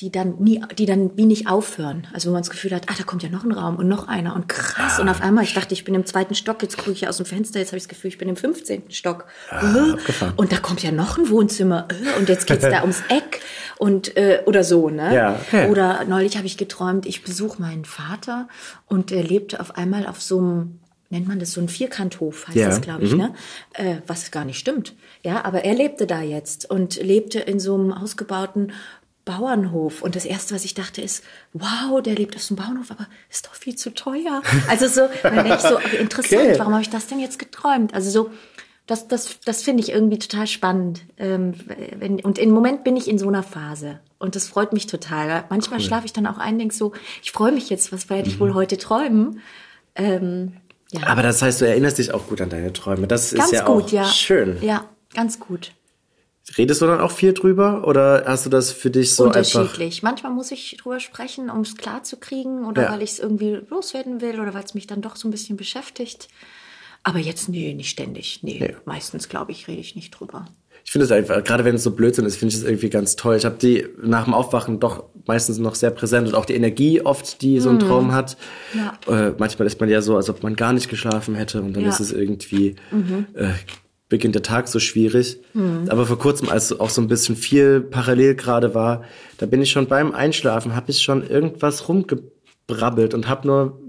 die dann nie, die dann wie nicht aufhören. Also wo man das Gefühl hat, ah, da kommt ja noch ein Raum und noch einer und krass. Ah. Und auf einmal, ich dachte, ich bin im zweiten Stock, jetzt gucke ich aus dem Fenster, jetzt habe ich das Gefühl, ich bin im 15. Stock. Ah, und da kommt ja noch ein Wohnzimmer und jetzt geht's da ums Eck und äh, oder so, ne? Ja. Okay. Oder neulich habe ich geträumt, ich besuche meinen Vater und er lebte auf einmal auf so einem nennt man das so ein Vierkanthof, heißt ja. das, glaube ich, mhm. ne? Äh, was gar nicht stimmt. Ja, aber er lebte da jetzt und lebte in so einem ausgebauten Bauernhof. Und das Erste, was ich dachte, ist, wow, der lebt auf so einem Bauernhof, aber ist doch viel zu teuer. Also so, dann denke ich so, interessant, okay. warum habe ich das denn jetzt geträumt? Also so, das, das, das finde ich irgendwie total spannend. Ähm, wenn, und im Moment bin ich in so einer Phase. Und das freut mich total. Manchmal cool. schlafe ich dann auch ein, denke so, ich freue mich jetzt, was werde ich mhm. wohl heute träumen? Ähm, ja. Aber das heißt, du erinnerst dich auch gut an deine Träume. Das ganz ist ja gut, auch ja. schön. Ja, ganz gut. Redest du dann auch viel drüber oder hast du das für dich so Unterschiedlich. Einfach? Manchmal muss ich drüber sprechen, um es klar zu kriegen oder ja. weil ich es irgendwie loswerden will oder weil es mich dann doch so ein bisschen beschäftigt. Aber jetzt, nee, nicht ständig. Nee, nee. meistens, glaube ich, rede ich nicht drüber. Ich finde es einfach, gerade wenn es so Blödsinn ist, finde ich es irgendwie ganz toll. Ich habe die nach dem Aufwachen doch meistens noch sehr präsent und auch die Energie oft, die so ein mhm. Traum hat. Ja. Äh, manchmal ist man ja so, als ob man gar nicht geschlafen hätte und dann ja. ist es irgendwie, mhm. äh, beginnt der Tag so schwierig. Mhm. Aber vor kurzem, als auch so ein bisschen viel parallel gerade war, da bin ich schon beim Einschlafen, habe ich schon irgendwas rumgebrabbelt und habe nur,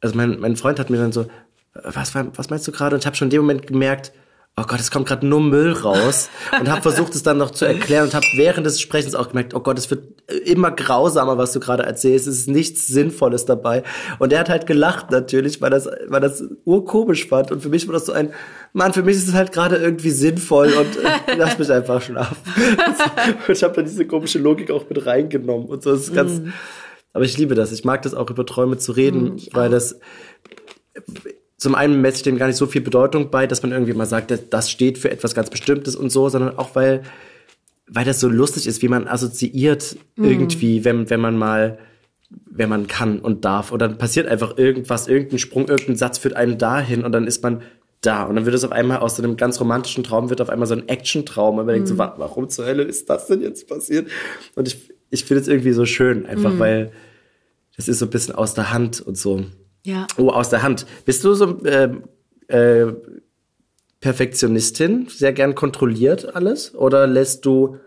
also mein, mein Freund hat mir dann so, was, was meinst du gerade? Und ich habe schon in dem Moment gemerkt, oh Gott, es kommt gerade nur Müll raus. Und habe versucht es dann noch zu erklären und habe während des Sprechens auch gemerkt, oh Gott, es wird immer grausamer, was du gerade erzählst, es ist nichts Sinnvolles dabei. Und er hat halt gelacht natürlich, weil das weil das urkomisch fand. Und für mich war das so ein Mann, für mich ist es halt gerade irgendwie sinnvoll und äh, lass mich einfach schlafen. und ich habe da diese komische Logik auch mit reingenommen und so. Das ist ganz mm. aber ich liebe das, ich mag das auch über Träume zu reden, mm, weil das zum einen messe ich dem gar nicht so viel Bedeutung bei, dass man irgendwie mal sagt, das steht für etwas ganz Bestimmtes und so, sondern auch weil, weil das so lustig ist, wie man assoziiert mhm. irgendwie, wenn, wenn man mal, wenn man kann und darf. Und dann passiert einfach irgendwas, irgendein Sprung, irgendein Satz führt einen dahin und dann ist man da. Und dann wird es auf einmal aus so einem ganz romantischen Traum, wird auf einmal so ein Action-Traum. Und man denkt so, warum zur Hölle ist das denn jetzt passiert? Und ich, ich finde es irgendwie so schön, einfach weil das ist so ein bisschen aus der Hand und so. Ja. Oh, aus der Hand. Bist du so äh, äh, Perfektionistin? Sehr gern kontrolliert alles? Oder lässt du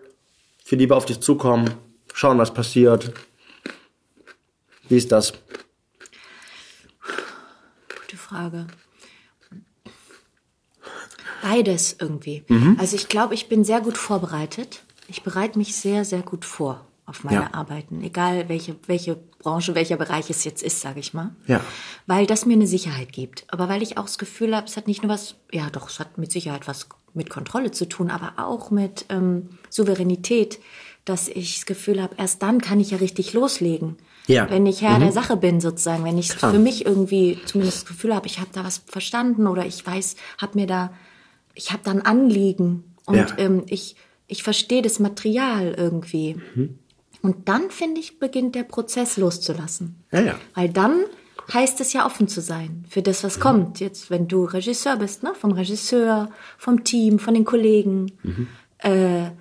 viel lieber auf dich zukommen, schauen, was passiert? Wie ist das? Gute Frage. Beides irgendwie. Mhm. Also ich glaube, ich bin sehr gut vorbereitet. Ich bereite mich sehr, sehr gut vor auf meine Ja. Arbeiten, egal welche, welche Branche, welcher Bereich es jetzt ist, sage ich mal. Ja. Weil das mir eine Sicherheit gibt. Aber weil ich auch das Gefühl habe, es hat nicht nur was, ja doch, es hat mit Sicherheit was mit Kontrolle zu tun, aber auch mit ähm, Souveränität, dass ich das Gefühl habe, erst dann kann ich ja richtig loslegen. Ja. Wenn ich Herr der Sache bin, sozusagen, wenn ich Klar. für mich irgendwie zumindest das Gefühl habe, ich habe da was verstanden oder ich weiß, habe mir da, ich habe da ein Anliegen und Ja. ähm, ich, ich verstehe das Material irgendwie. Mhm. Und dann, finde ich, beginnt der Prozess loszulassen. Ja, ja. Weil dann heißt es ja offen zu sein für das, Mhm. was kommt. Jetzt, wenn du Regisseur bist, ne? vom Regisseur, vom Team, von den Kollegen, Mhm. äh,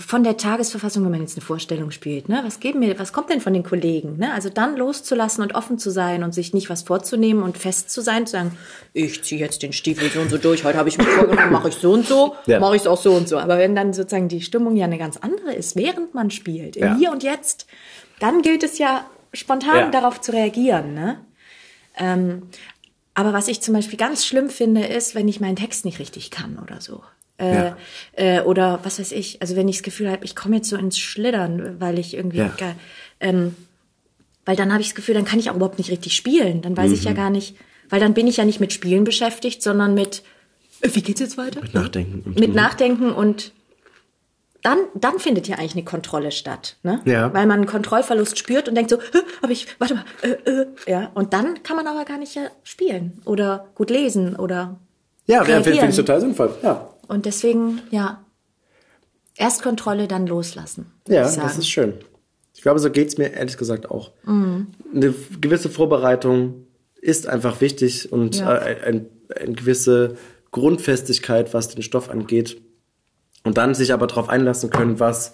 von der Tagesverfassung, wenn man jetzt eine Vorstellung spielt. Ne? Was geben mir, was kommt denn von den Kollegen? Ne? Also dann loszulassen und offen zu sein und sich nicht was vorzunehmen und fest zu sein, zu sagen, ich ziehe jetzt den Stiefel so und so durch, heute habe ich mir vorgenommen, mache ich so und so, Ja. mache ich es auch so und so. Aber wenn dann sozusagen die Stimmung ja eine ganz andere ist, während man spielt, im Ja. Hier und Jetzt, dann gilt es ja spontan Ja. darauf zu reagieren. Ne? Ähm, aber was ich zum Beispiel ganz schlimm finde, ist, wenn ich meinen Text nicht richtig kann oder so. Äh, äh, oder was weiß ich, also wenn ich das Gefühl habe, ich komme jetzt so ins Schlittern, weil ich irgendwie, ge- ähm, weil dann habe ich das Gefühl, dann kann ich auch überhaupt nicht richtig spielen. Dann weiß Mhm. ich ja gar nicht, weil dann bin ich ja nicht mit Spielen beschäftigt, sondern mit, äh, wie geht's jetzt weiter? Mit Nachdenken. Und- Mit Nachdenken und dann, dann findet ja eigentlich eine Kontrolle statt, ne? Ja. Weil man einen Kontrollverlust spürt und denkt so, "Hä, aber ich, warte mal, äh, äh, ja. Und dann kann man aber gar nicht ja spielen oder gut lesen oder Ja, ja finde reagieren. ich total sinnvoll. Ja. Und deswegen, ja, erst Kontrolle, dann loslassen. Ja, das ist schön. Ich glaube, so geht's mir ehrlich gesagt auch. Mhm. Eine gewisse Vorbereitung ist einfach wichtig und Ja. äh, ein, eine gewisse Grundfestigkeit, was den Stoff angeht. Und dann sich aber darauf einlassen können, was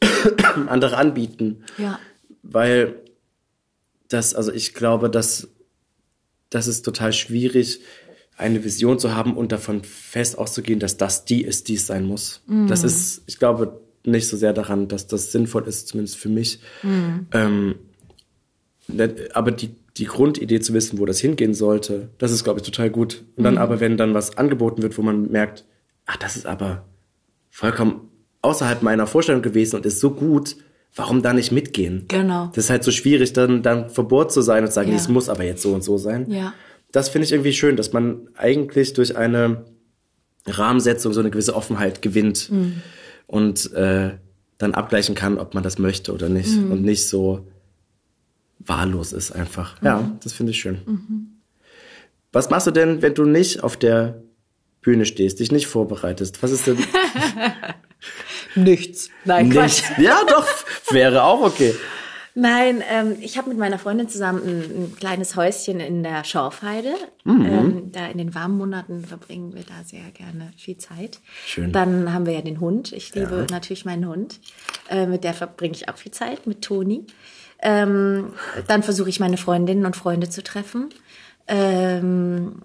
andere anbieten. Ja. Weil das, also ich glaube, dass das ist total schwierig, eine Vision zu haben und davon fest auszugehen, dass das die ist, die es sein muss. Das ist, ich glaube nicht so sehr daran, dass das sinnvoll ist, zumindest für mich. Ähm, ne- aber die, die Grundidee zu wissen, wo das hingehen sollte, das ist, glaube ich, total gut. Und dann aber, wenn dann was angeboten wird, wo man merkt, ach, das ist aber vollkommen außerhalb meiner Vorstellung gewesen und ist so gut, warum da nicht mitgehen? Genau. Das ist halt so schwierig, dann, dann verbohrt zu sein und zu sagen, Ja. es muss aber jetzt so und so sein. Ja. Das finde ich irgendwie schön, dass man eigentlich durch eine Rahmensetzung so eine gewisse Offenheit gewinnt Mhm. und äh, dann abgleichen kann, ob man das möchte oder nicht Mhm. und nicht so wahllos ist einfach. Mhm. Ja, das finde ich schön. Was machst du denn, wenn du nicht auf der Bühne stehst, dich nicht vorbereitest? Was ist denn Nichts. Nein, nicht? Ja, doch, wäre auch okay. Nein, ähm, ich habe mit meiner Freundin zusammen ein, ein kleines Häuschen in der Schorfheide. Mhm. Ähm, da in den warmen Monaten verbringen wir da sehr gerne viel Zeit. Schön. Dann haben wir ja den Hund. Ich liebe natürlich meinen Hund. Äh, mit der verbringe ich auch viel Zeit, mit Toni. Ähm, dann versuche ich meine Freundinnen und Freunde zu treffen. Ähm,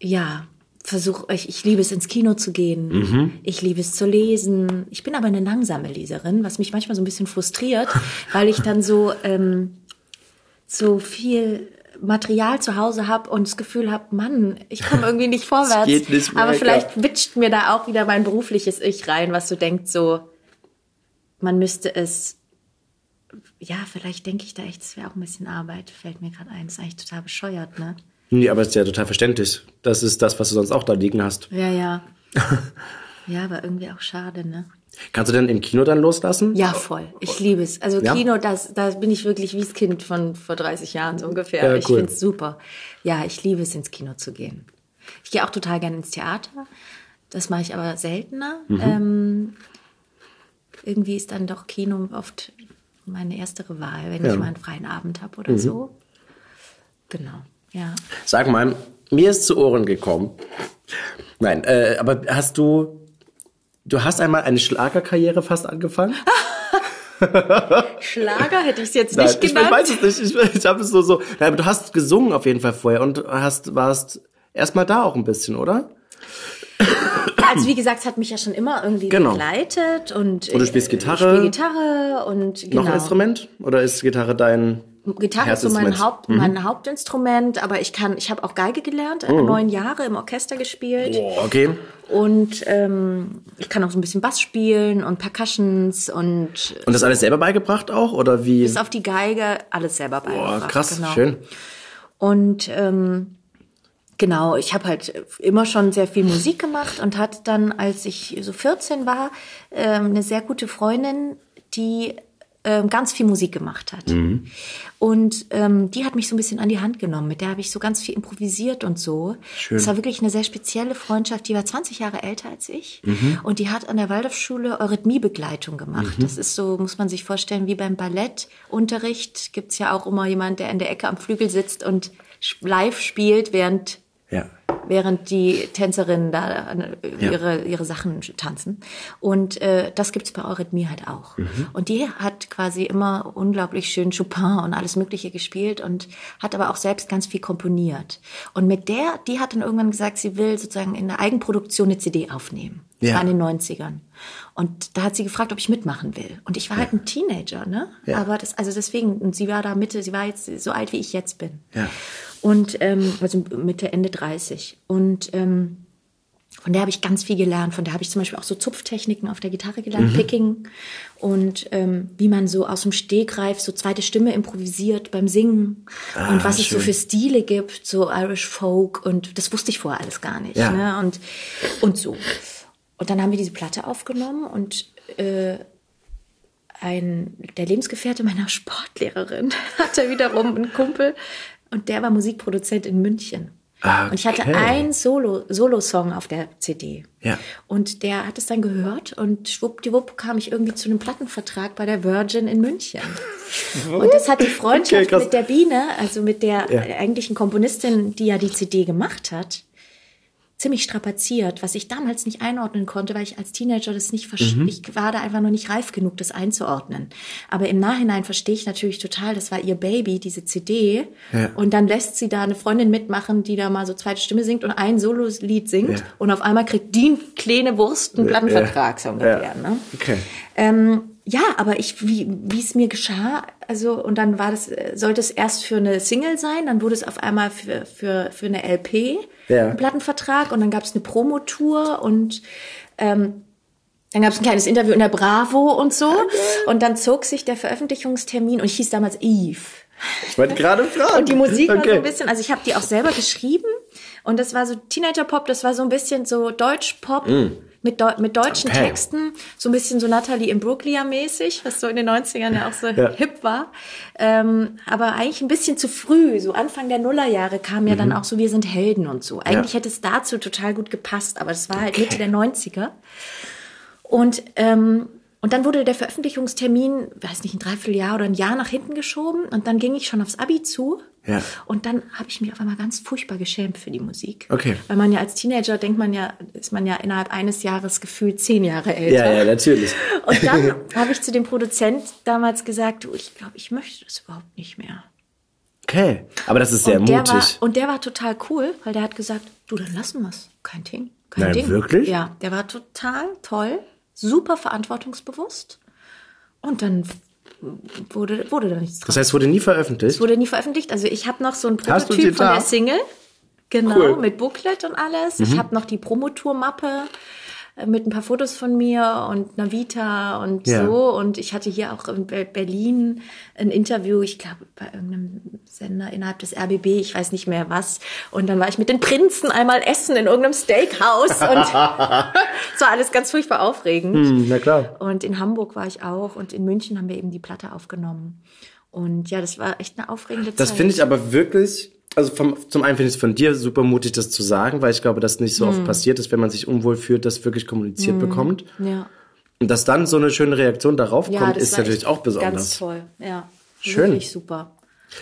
ja, versuche ich, ich liebe es ins Kino zu gehen. Ich liebe es zu lesen. Ich bin aber eine langsame Leserin, was mich manchmal so ein bisschen frustriert, weil ich dann so ähm, so viel Material zu Hause habe und das Gefühl habe, Mann, ich komme irgendwie nicht vorwärts. geht nicht aber vielleicht witscht mir da auch wieder mein berufliches Ich rein, was so denkt, so man müsste es ja, vielleicht denke ich da echt, es wäre auch ein bisschen Arbeit, fällt mir gerade ein. Das ist eigentlich total bescheuert, ne? Nee, aber es ist ja total verständlich. Das ist das, was du sonst auch da liegen hast. Ja, ja. ja, aber irgendwie auch schade, ne? Kannst du denn im Kino dann loslassen? Ja, voll. Ich liebe es. Also Ja? Kino, das, da bin ich wirklich wie das Kind von vor 30 Jahren so ungefähr. Ja, ich cool. finde es super. Ja, ich liebe es, ins Kino zu gehen. Ich gehe auch total gerne ins Theater. Das mache ich aber seltener. Mhm. Ähm, irgendwie ist dann doch Kino oft meine erstere Wahl, wenn Ja. Mhm. ich mal einen freien Abend habe oder so. Genau, ja. Sag mal, mir ist zu Ohren gekommen. Nein, äh, aber hast du, du hast einmal eine Schlagerkarriere fast angefangen? Schlager hätte ich es jetzt nicht Nein, genannt. Ich weiß es nicht. Ich, ich habe es so so. Nein, aber du hast gesungen auf jeden Fall vorher und hast warst erstmal da auch ein bisschen, oder? Also wie gesagt, es hat mich ja schon immer irgendwie Genau. begleitet und Und du spielst äh, Gitarre? Ich spiele Gitarre und genau. Noch ein Instrument oder ist Gitarre dein Gitarre ist so mein? Haupt, mein Hauptinstrument, aber ich kann, ich habe auch Geige gelernt, Mhm. äh, neun Jahre im Orchester gespielt Boah, okay. und ähm, ich kann auch so ein bisschen Bass spielen und Percussions und Und das alles selber beigebracht auch oder wie? bis auf die Geige alles selber Boah, beigebracht. krass, genau. schön. Und ähm, genau, ich habe halt immer schon sehr viel Musik gemacht und hatte dann, als ich so 14 war, ähm, eine sehr gute Freundin, die ganz viel Musik gemacht hat. Mhm. Und ähm, die hat mich so ein bisschen an die Hand genommen. Mit der habe ich so ganz viel improvisiert und so. Schön. Das war wirklich eine sehr spezielle Freundschaft. Die war 20 Jahre älter als ich. Mhm. Und die hat an der Waldorfschule Eurythmiebegleitung gemacht. Das ist so, muss man sich vorstellen, wie beim Ballettunterricht gibt's ja auch immer jemand, der in der Ecke am Flügel sitzt und live spielt, während. Während die Tänzerinnen da äh, Ja. ihre, ihre Sachen tanzen. Und äh, das gibt's bei Eurythmie halt auch. Mhm. Und die hat quasi immer unglaublich schön Chopin und alles Mögliche gespielt und hat aber auch selbst ganz viel komponiert. Und mit der, die hat dann irgendwann gesagt, sie will sozusagen in der Eigenproduktion eine CD aufnehmen. Das Ja. war in den 90ern. Und da hat sie gefragt, ob ich mitmachen will. Und ich war halt ein Teenager, ne? Ja. Aber das, also deswegen, und sie war da Mitte, sie war jetzt so alt, wie ich jetzt bin. Ja. Und ähm, also Mitte, Ende 30. Und ähm, von der habe ich ganz viel gelernt. Von der habe ich zum Beispiel auch so Zupftechniken auf der Gitarre gelernt, Picking und ähm, wie man so aus dem Stegreif so zweite Stimme improvisiert beim Singen und was es so schön. für Stile gibt, so Irish Folk und das wusste ich vorher alles gar nicht. Ja. Ne? Und, und so. Und dann haben wir diese Platte aufgenommen und äh, ein, der Lebensgefährte meiner Sportlehrerin hatte wiederum einen Kumpel und der war Musikproduzent in München. Ah, Und ich hatte okay. ein Solo, Solo-Song auf der CD. Ja. Und der hat es dann gehört und schwuppdiwupp kam ich irgendwie zu einem Plattenvertrag bei der Virgin in München. Und das hat die Freundschaft Okay, mit der Biene, also mit der Ja. eigentlichen Komponistin, die ja die CD gemacht hat, ziemlich strapaziert, was ich damals nicht einordnen konnte, weil ich als Teenager das nicht verstehe. Ich war da einfach noch nicht reif genug, das einzuordnen. Aber im Nachhinein verstehe ich natürlich total, das war ihr Baby, diese CD. Ja. Und dann lässt sie da eine Freundin mitmachen, die da mal so zweite Stimme singt und ein Sololied singt. Ja. Und auf einmal kriegt die kleine Wurst einen Plattenvertrag, so ungefähr. Ne? Okay. Ähm, ja, aber ich, wie, wie es mir geschah, also, und dann war das, sollte es erst für eine Single sein, dann wurde es auf einmal für, für, für eine LP, Ja. Plattenvertrag, und dann gab es eine Promotour und ähm, dann gab es ein kleines Interview in der Bravo und so. Und dann zog sich der Veröffentlichungstermin und ich hieß damals Eve. Ich wollte gerade fragen. Und die Musik war so Okay. ein bisschen, also ich habe die auch selber geschrieben und das war so Teenager-Pop, das war so ein bisschen so Deutsch-Pop mit, Deu mit deutschen. Okay. Texten, so ein bisschen so Natalie Imbruglia-mäßig, was so in den 90ern ja auch so Ja. hip war. Ähm, aber eigentlich ein bisschen zu früh, so Anfang der Nullerjahre kam ja Mhm. dann auch so Wir sind Helden und so. Eigentlich hätte es dazu total gut gepasst, aber das war halt Mitte der 90er. Und, ähm, und dann wurde der Veröffentlichungstermin, weiß nicht, ein Dreivierteljahr oder ein Jahr nach hinten geschoben. Und dann ging ich schon aufs Abi zu. Ja. Und dann habe ich mich auf einmal ganz furchtbar geschämt für die Musik. Okay. Weil man ja als Teenager denkt man ja, ist man ja innerhalb eines Jahres gefühlt zehn Jahre älter. Ja, ja, natürlich. Und dann habe ich zu dem Produzent damals gesagt, du, ich glaube, ich möchte das überhaupt nicht mehr. Okay. Aber das ist sehr und, mutig. war, und der war total cool, weil der hat gesagt, du, dann lassen wir's. Kein Ding. Kein Nein, Ding. wirklich? Ja, der war total toll, super verantwortungsbewusst. Und dann wurde, wurde da nichts draus. das heißt, wurde nie veröffentlicht. Es wurde nie veröffentlicht. Also ich habe noch so ein Prototyp von der Single. Genau, Cool. mit Booklet und alles. Mhm. Ich habe noch die Promotour-Mappe mit ein paar Fotos von mir und einer Vita und Ja. so. Und ich hatte hier auch in Be- Berlin ein Interview, ich glaube, bei irgendeinem Sender innerhalb des RBB, ich weiß nicht mehr was. Und dann war ich mit den Prinzen einmal essen in irgendeinem Steakhouse. Und es war alles ganz furchtbar aufregend. Hm, na klar. Und in Hamburg war ich auch und in München haben wir eben die Platte aufgenommen. Und ja, das war echt eine aufregende Das Zeit. finde ich aber wirklich, also vom, zum einen finde ich es von dir super mutig, das zu sagen, weil ich glaube, dass nicht so oft passiert ist, wenn man sich unwohl fühlt, das wirklich kommuniziert bekommt. Ja, Und dass dann so eine schöne Reaktion darauf ja kommt, ist natürlich auch besonders. Ganz toll, ja. Schön. Wirklich super.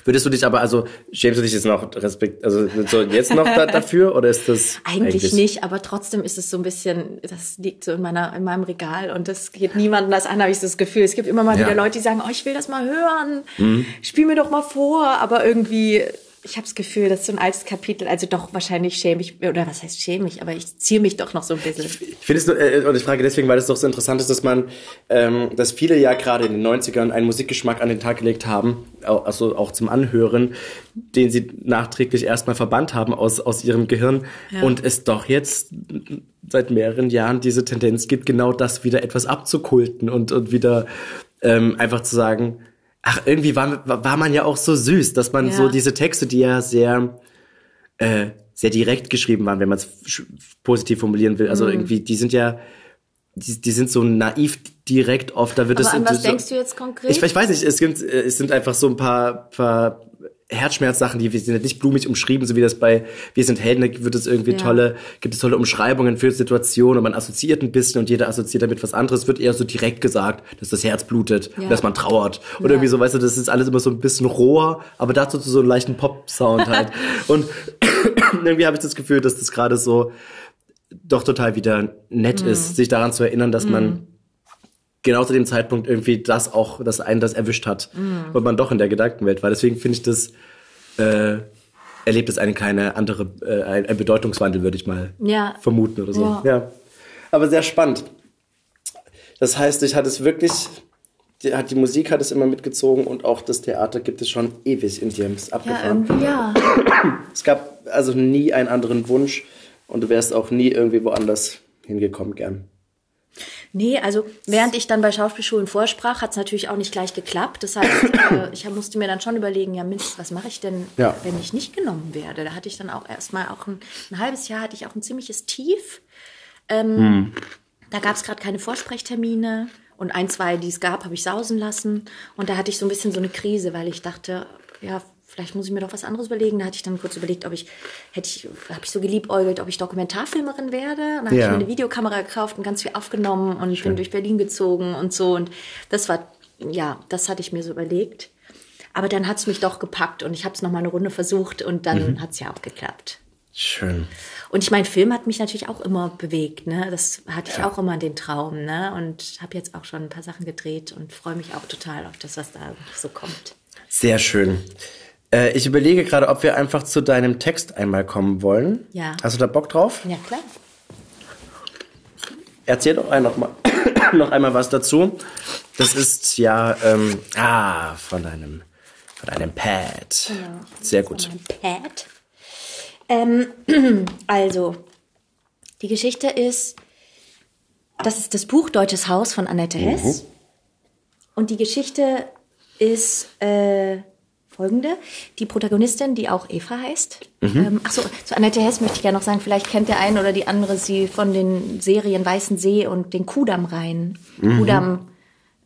Würdest du dich aber, also schämst du dich jetzt noch Respekt, also so jetzt noch da, dafür oder ist das eigentlich, eigentlich, nicht, aber trotzdem ist es so ein bisschen, das liegt so in meiner in meinem Regal und das geht niemandem das an, habe ich das Gefühl. Es gibt immer mal ja. wieder Leute, die sagen, oh, ich will das mal hören, mhm. spiel mir doch mal vor, aber irgendwie ich habe das Gefühl, das ist so ein altes Kapitel. Also doch, wahrscheinlich schäme ich, oder was heißt schäme ich, aber ich ziehe mich doch noch so ein bisschen. Ich, finde es, nur, äh, und ich frage deswegen, weil es doch so interessant ist, dass man, ähm, dass viele ja gerade in den 90ern einen Musikgeschmack an den Tag gelegt haben, also auch zum Anhören, den sie nachträglich erstmal verbannt haben aus, aus ihrem Gehirn. Ja. Und es doch jetzt seit mehreren Jahren diese Tendenz gibt, genau das wieder etwas abzukulten und, und wieder ähm, einfach zu sagen, ach, irgendwie war, war man ja auch so süß, dass man ja. so diese Texte, die ja sehr, äh, sehr direkt geschrieben waren, wenn man es positiv formulieren will. Also mhm. irgendwie, die sind ja, die, die sind so naiv direkt oft. Da wird Aber es an was so, denkst du jetzt konkret? Ich, ich weiß nicht, es gibt, äh, es sind einfach so ein paar, paar Herzschmerzsachen, die sind nicht blumig umschrieben, so wie das bei Wir sind Helden, da wird es irgendwie ja. tolle, gibt es tolle Umschreibungen für Situationen und man assoziiert ein bisschen und jeder assoziiert damit was anderes, wird eher so direkt gesagt, dass das Herz blutet ja. und dass man trauert. Oder ja. irgendwie so, weißt du, das ist alles immer so ein bisschen roher, aber dazu so einen leichten Pop-Sound halt. und irgendwie habe ich das Gefühl, dass das gerade so doch total wieder nett mhm. ist, sich daran zu erinnern, dass mhm. man genau zu dem Zeitpunkt irgendwie das auch, dass einen das erwischt hat mm. und man doch in der Gedankenwelt war. Deswegen finde ich das, äh, erlebt es eine keine andere, äh, ein, Bedeutungswandel, würde ich mal ja. vermuten oder so. Ja. ja. Aber sehr spannend. Das heißt, ich hatte es wirklich, die, hat, die Musik hat es immer mitgezogen und auch das Theater gibt es schon ewig in dir. Ist abgefahren. Ja, ja. Es gab also nie einen anderen Wunsch und du wärst auch nie irgendwie woanders hingekommen gern. Nee, also während ich dann bei Schauspielschulen vorsprach, hat es natürlich auch nicht gleich geklappt. Das heißt, äh, ich musste mir dann schon überlegen, ja Mist, was mache ich denn, ja. wenn ich nicht genommen werde? Da hatte ich dann auch erstmal auch ein, ein halbes Jahr hatte ich auch ein ziemliches Tief. Ähm, hm. Da gab es gerade keine Vorsprechtermine und ein, zwei, die es gab, habe ich sausen lassen. Und da hatte ich so ein bisschen so eine Krise, weil ich dachte, ja, vielleicht muss ich mir doch was anderes überlegen. Da hatte ich dann kurz überlegt, ob ich, hätte ich, habe ich so geliebäugelt, ob ich Dokumentarfilmerin werde. Und dann habe ich mir eine Videokamera gekauft und ganz viel aufgenommen und Schön. bin durch Berlin gezogen und so. Und das war, ja, das hatte ich mir so überlegt. Aber dann hat es mich doch gepackt und ich habe es noch mal eine Runde versucht und dann mhm. hat es ja auch geklappt. Schön. Und ich meine, Film hat mich natürlich auch immer bewegt. Ne? Das hatte ich ja. auch immer den Traum. Ne? Und habe jetzt auch schon ein paar Sachen gedreht und freue mich auch total auf das, was da so kommt. Sehr schön. Äh, ich überlege gerade, ob wir einfach zu deinem Text einmal kommen wollen. Ja. Hast du da Bock drauf? Ja, klar. Erzähl doch noch, mal, noch einmal was dazu. Das ist ja, ähm, ah, von deinem, von deinem Pad. Genau. Sehr gut. Von meinem Pad. Ähm, also, die Geschichte ist, das ist das Buch Deutsches Haus von Annette Hess. Mhm. Und die Geschichte ist äh, folgende. Die Protagonistin, die auch Eva heißt. Mhm. Ähm, achso, zu Annette Hess möchte ich ja noch sagen, vielleicht kennt der eine oder die andere sie von den Serien Weißen See und den Kudamm-Reihen. Mhm. Kudamm.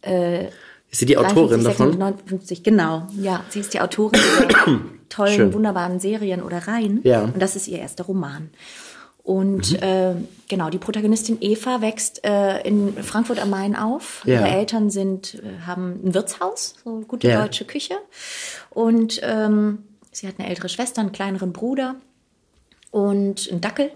Äh, ist sie die Autorin 53, davon? 59, genau. Ja, sie ist die Autorin dieser tollen, Schön. wunderbaren Serien oder Reihen. Ja. Und das ist ihr erster Roman. Und mhm. äh, genau, die Protagonistin Eva wächst äh, in Frankfurt am Main auf. Ja. Ihre Eltern sind, äh, haben ein Wirtshaus, so gute ja. deutsche Küche. Und ähm, sie hat eine ältere Schwester, einen kleineren Bruder und einen Dackel.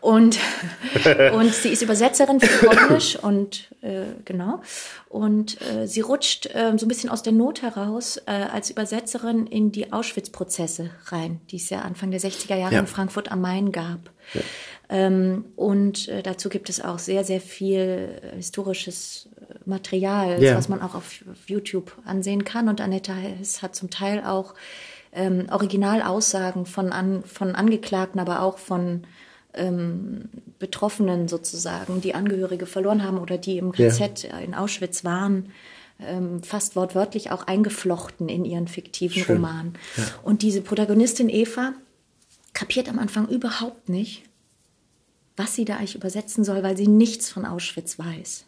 Und, und sie ist Übersetzerin für Polnisch und äh, genau. Und äh, sie rutscht äh, so ein bisschen aus der Not heraus äh, als Übersetzerin in die Auschwitz-Prozesse rein, die es ja Anfang der 60er Jahre ja. in Frankfurt am Main gab. Ja. Ähm, und äh, dazu gibt es auch sehr, sehr viel äh, historisches Material, ja. was man auch auf, auf, YouTube ansehen kann. Und Annette Hess hat zum Teil auch ähm, Originalaussagen von, an, von Angeklagten, aber auch von ähm, Betroffenen sozusagen, die Angehörige verloren haben oder die im KZ ja. in Auschwitz waren, ähm, fast wortwörtlich auch eingeflochten in ihren fiktiven Schön. Roman. Ja. Und diese Protagonistin Eva kapiert am Anfang überhaupt nicht, was sie da eigentlich übersetzen soll, weil sie nichts von Auschwitz weiß.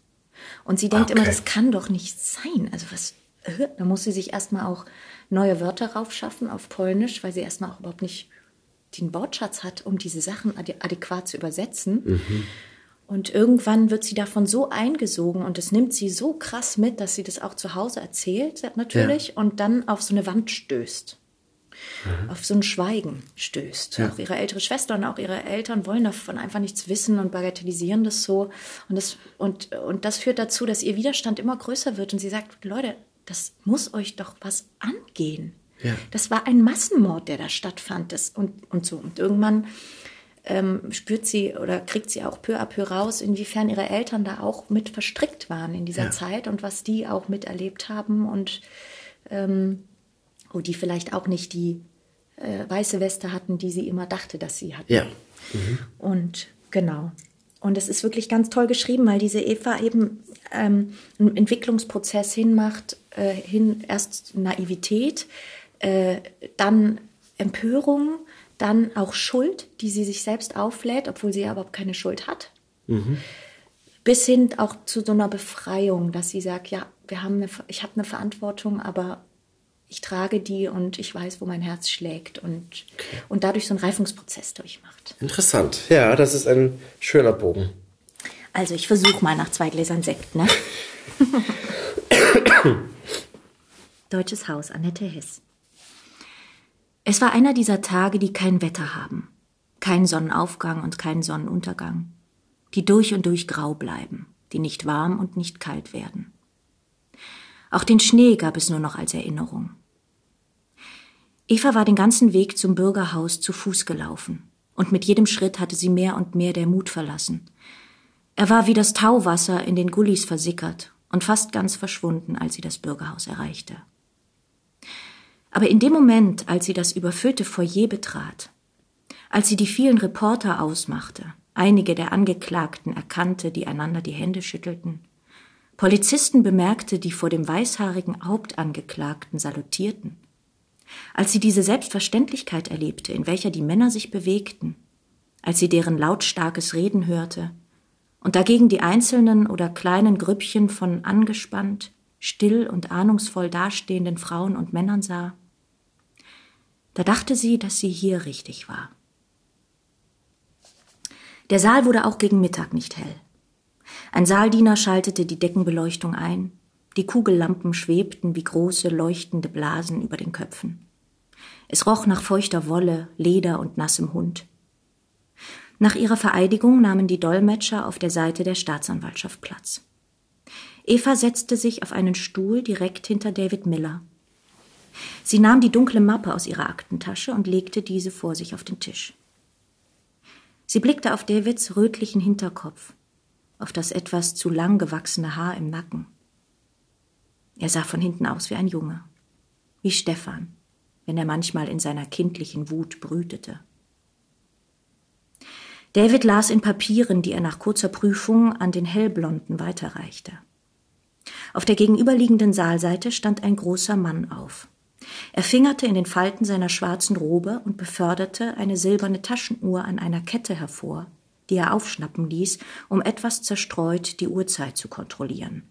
Und sie denkt okay. immer, das kann doch nicht sein. Also was, äh, da muss sie sich erstmal auch neue Wörter raufschaffen auf Polnisch, weil sie erstmal auch überhaupt nicht den Wortschatz hat, um diese Sachen adäquat zu übersetzen. Mhm. Und irgendwann wird sie davon so eingesogen und es nimmt sie so krass mit, dass sie das auch zu Hause erzählt, natürlich, ja. und dann auf so eine Wand stößt. Mhm. Auf so ein Schweigen stößt. Ja. Auch ihre ältere Schwester und auch ihre Eltern wollen davon einfach nichts wissen und bagatellisieren das so. Und das, und, und das führt dazu, dass ihr Widerstand immer größer wird und sie sagt, Leute, das muss euch doch was angehen. Ja. Das war ein Massenmord, der da stattfand. Das, und, und so. Und irgendwann ähm, spürt sie oder kriegt sie auch peu à peu raus, inwiefern ihre Eltern da auch mit verstrickt waren in dieser ja. Zeit und was die auch miterlebt haben und ähm, wo die vielleicht auch nicht die äh, weiße Weste hatten, die sie immer dachte, dass sie hatten. Ja. Mhm. Und genau. Und es ist wirklich ganz toll geschrieben, weil diese Eva eben ähm, einen Entwicklungsprozess hinmacht, äh, hin erst Naivität, äh, dann Empörung, dann auch Schuld, die sie sich selbst auflädt, obwohl sie ja überhaupt keine Schuld hat. Mhm. Bis hin auch zu so einer Befreiung, dass sie sagt, ja, wir haben eine, ich habe eine Verantwortung, aber ich trage die und ich weiß, wo mein Herz schlägt und, okay. und dadurch so einen Reifungsprozess durchmacht. Interessant. Ja, das ist ein schöner Bogen. Also ich versuche mal nach zwei Gläsern Sekt, ne? Deutsches Haus, Annette Hess. Es war einer dieser Tage, die kein Wetter haben. Kein Sonnenaufgang und kein Sonnenuntergang. Die durch und durch grau bleiben, die nicht warm und nicht kalt werden. Auch den Schnee gab es nur noch als Erinnerung. Eva war den ganzen Weg zum Bürgerhaus zu Fuß gelaufen, und mit jedem Schritt hatte sie mehr und mehr der Mut verlassen. Er war wie das Tauwasser in den Gullis versickert und fast ganz verschwunden, als sie das Bürgerhaus erreichte. Aber in dem Moment, als sie das überfüllte Foyer betrat, als sie die vielen Reporter ausmachte, einige der Angeklagten erkannte, die einander die Hände schüttelten, Polizisten bemerkte, die vor dem weißhaarigen Hauptangeklagten salutierten, als sie diese Selbstverständlichkeit erlebte, in welcher die Männer sich bewegten, als sie deren lautstarkes Reden hörte, und dagegen die einzelnen oder kleinen Grüppchen von angespannt, still und ahnungsvoll dastehenden Frauen und Männern sah, da dachte sie, dass sie hier richtig war. Der Saal wurde auch gegen Mittag nicht hell. Ein Saaldiener schaltete die Deckenbeleuchtung ein, die Kugellampen schwebten wie große leuchtende Blasen über den Köpfen. Es roch nach feuchter Wolle, Leder und nassem Hund. Nach ihrer Vereidigung nahmen die Dolmetscher auf der Seite der Staatsanwaltschaft Platz. Eva setzte sich auf einen Stuhl direkt hinter David Miller Sie nahm die dunkle Mappe aus ihrer Aktentasche und legte diese vor sich auf den Tisch. Sie blickte auf Davids rötlichen Hinterkopf, auf das etwas zu lang gewachsene Haar im Nacken. Er sah von hinten aus wie ein Junge, wie Stefan, wenn er manchmal in seiner kindlichen Wut brütete. David las in Papieren, die er nach kurzer Prüfung an den Hellblonden weiterreichte. Auf der gegenüberliegenden Saalseite stand ein großer Mann auf. Er fingerte in den Falten seiner schwarzen Robe und beförderte eine silberne Taschenuhr an einer Kette hervor, die er aufschnappen ließ, um etwas zerstreut die Uhrzeit zu kontrollieren.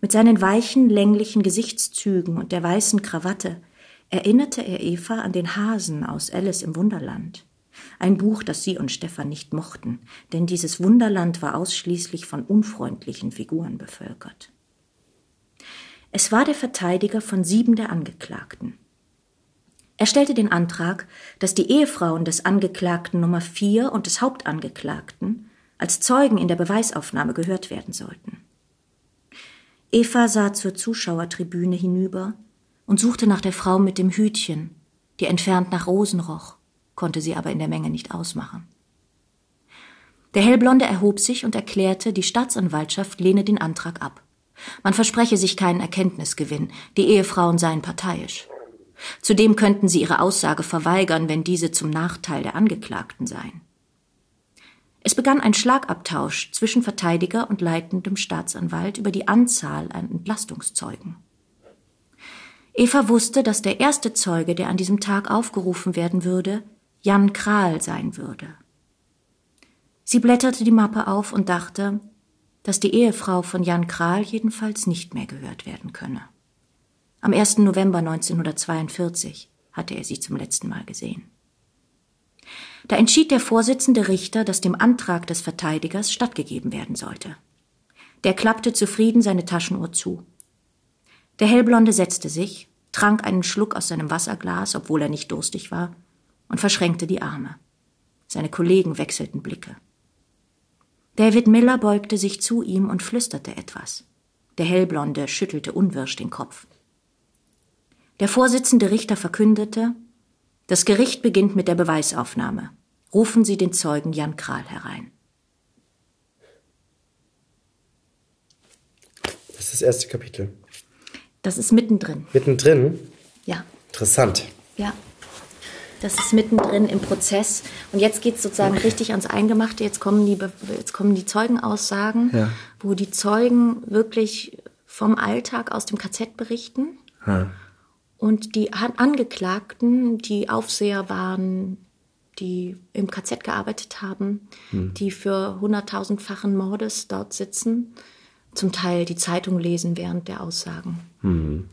Mit seinen weichen, länglichen Gesichtszügen und der weißen Krawatte erinnerte er Eva an den Hasen aus Alice im Wunderland. Ein Buch, das sie und Stefan nicht mochten, denn dieses Wunderland war ausschließlich von unfreundlichen Figuren bevölkert. Es war der Verteidiger von sieben der Angeklagten. Er stellte den Antrag, dass die Ehefrauen des Angeklagten Nummer vier und des Hauptangeklagten als Zeugen in der Beweisaufnahme gehört werden sollten. Eva sah zur Zuschauertribüne hinüber und suchte nach der Frau mit dem Hütchen, die entfernt nach Rosen roch, konnte sie aber in der Menge nicht ausmachen. Der Hellblonde erhob sich und erklärte, die Staatsanwaltschaft lehne den Antrag ab. Man verspreche sich keinen Erkenntnisgewinn, die Ehefrauen seien parteiisch. Zudem könnten sie ihre Aussage verweigern, wenn diese zum Nachteil der Angeklagten seien. Es begann ein Schlagabtausch zwischen Verteidiger und leitendem Staatsanwalt über die Anzahl an Entlastungszeugen. Eva wusste, dass der erste Zeuge, der an diesem Tag aufgerufen werden würde, Jan Kral sein würde. Sie blätterte die Mappe auf und dachte, dass die Ehefrau von Jan Kral jedenfalls nicht mehr gehört werden könne. Am 1. November 1942 hatte er sie zum letzten Mal gesehen. Da entschied der Vorsitzende Richter, dass dem Antrag des Verteidigers stattgegeben werden sollte. Der klappte zufrieden seine Taschenuhr zu. Der Hellblonde setzte sich, trank einen Schluck aus seinem Wasserglas, obwohl er nicht durstig war, und verschränkte die Arme. Seine Kollegen wechselten Blicke. David Miller beugte sich zu ihm und flüsterte etwas. Der Hellblonde schüttelte unwirsch den Kopf. Der Vorsitzende Richter verkündete, das Gericht beginnt mit der Beweisaufnahme. Rufen Sie den Zeugen Jan Kral herein. Das ist das erste Kapitel. Das ist mittendrin. Mittendrin? Ja. Interessant. Ja. Das ist mittendrin im Prozess. Und jetzt geht es sozusagen okay. richtig ans Eingemachte. Jetzt kommen die, jetzt kommen die Zeugenaussagen, ja. wo die Zeugen wirklich vom Alltag aus dem KZ berichten. Ja. Und die Angeklagten, die Aufseher waren, die im KZ gearbeitet haben, hm. die für hunderttausendfachen Mordes dort sitzen, zum Teil die Zeitung lesen während der Aussagen. Hm.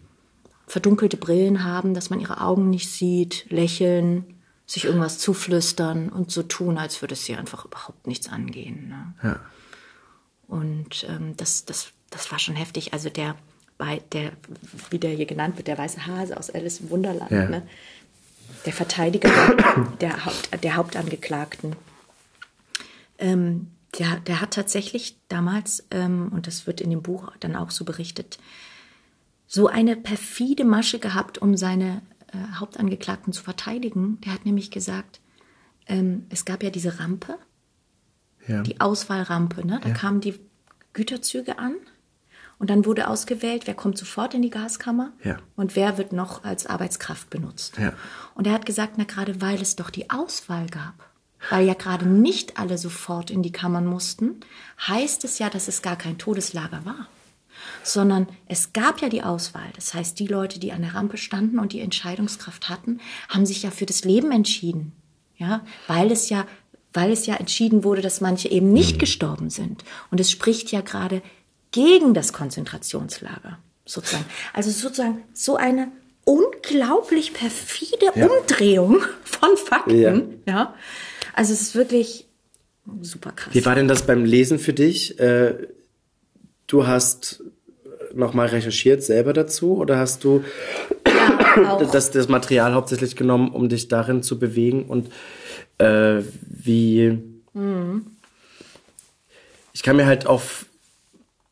Verdunkelte Brillen haben, dass man ihre Augen nicht sieht, lächeln, sich irgendwas zuflüstern und so tun, als würde es sie einfach überhaupt nichts angehen. Ne? Ja. Und ähm, das, das, das war schon heftig. Also der, bei der, wie der hier genannt wird, der weiße Hase aus Alice im Wunderland, ja. ne? der Verteidiger der, Haupt, der Hauptangeklagten, ähm, der, der hat tatsächlich damals, ähm, und das wird in dem Buch dann auch so berichtet, so eine perfide Masche gehabt, um seine äh, Hauptangeklagten zu verteidigen. Der hat nämlich gesagt, ähm, es gab ja diese Rampe, ja. die Auswahlrampe, ne? da ja. kamen die Güterzüge an und dann wurde ausgewählt, wer kommt sofort in die Gaskammer ja. und wer wird noch als Arbeitskraft benutzt. Und er hat gesagt, na gerade weil es doch die Auswahl gab, weil ja gerade nicht alle sofort in die Kammern mussten, heißt es ja, dass es gar kein Todeslager war. Sondern es gab ja die Auswahl. Das heißt, die Leute, die an der Rampe standen und die Entscheidungskraft hatten, haben sich ja für das Leben entschieden. Ja, weil es ja weil es ja entschieden wurde, dass manche eben nicht mhm. gestorben sind. Und es spricht ja gerade gegen das Konzentrationslager, sozusagen. Also sozusagen so eine unglaublich perfide ja. Umdrehung von Fakten. Ja. ja. Also es ist wirklich super krass. Wie war denn das beim Lesen für dich? Äh, du hast nochmal recherchiert selber dazu oder hast du ja, das, das Material hauptsächlich genommen, um dich darin zu bewegen und äh, wie mhm. ich kann mir halt auch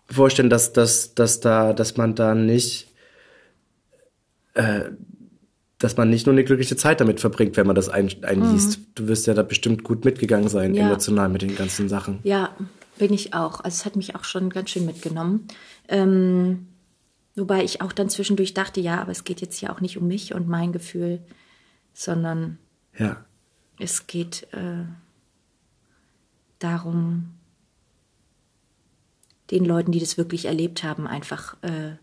vorstellen, dass, dass, dass, da, dass man da nicht, äh, dass man nicht nur eine glückliche Zeit damit verbringt, wenn man das ein, einliest. Mhm. Du wirst ja da bestimmt gut mitgegangen sein, ja. emotional mit den ganzen Sachen. Ja, bin ich auch. Also es hat mich auch schon ganz schön mitgenommen. Ähm, wobei ich auch dann zwischendurch dachte, ja, aber es geht jetzt hier auch nicht um mich und mein Gefühl, sondern ja. es geht äh, darum, den Leuten, die das wirklich erlebt haben, einfach, äh,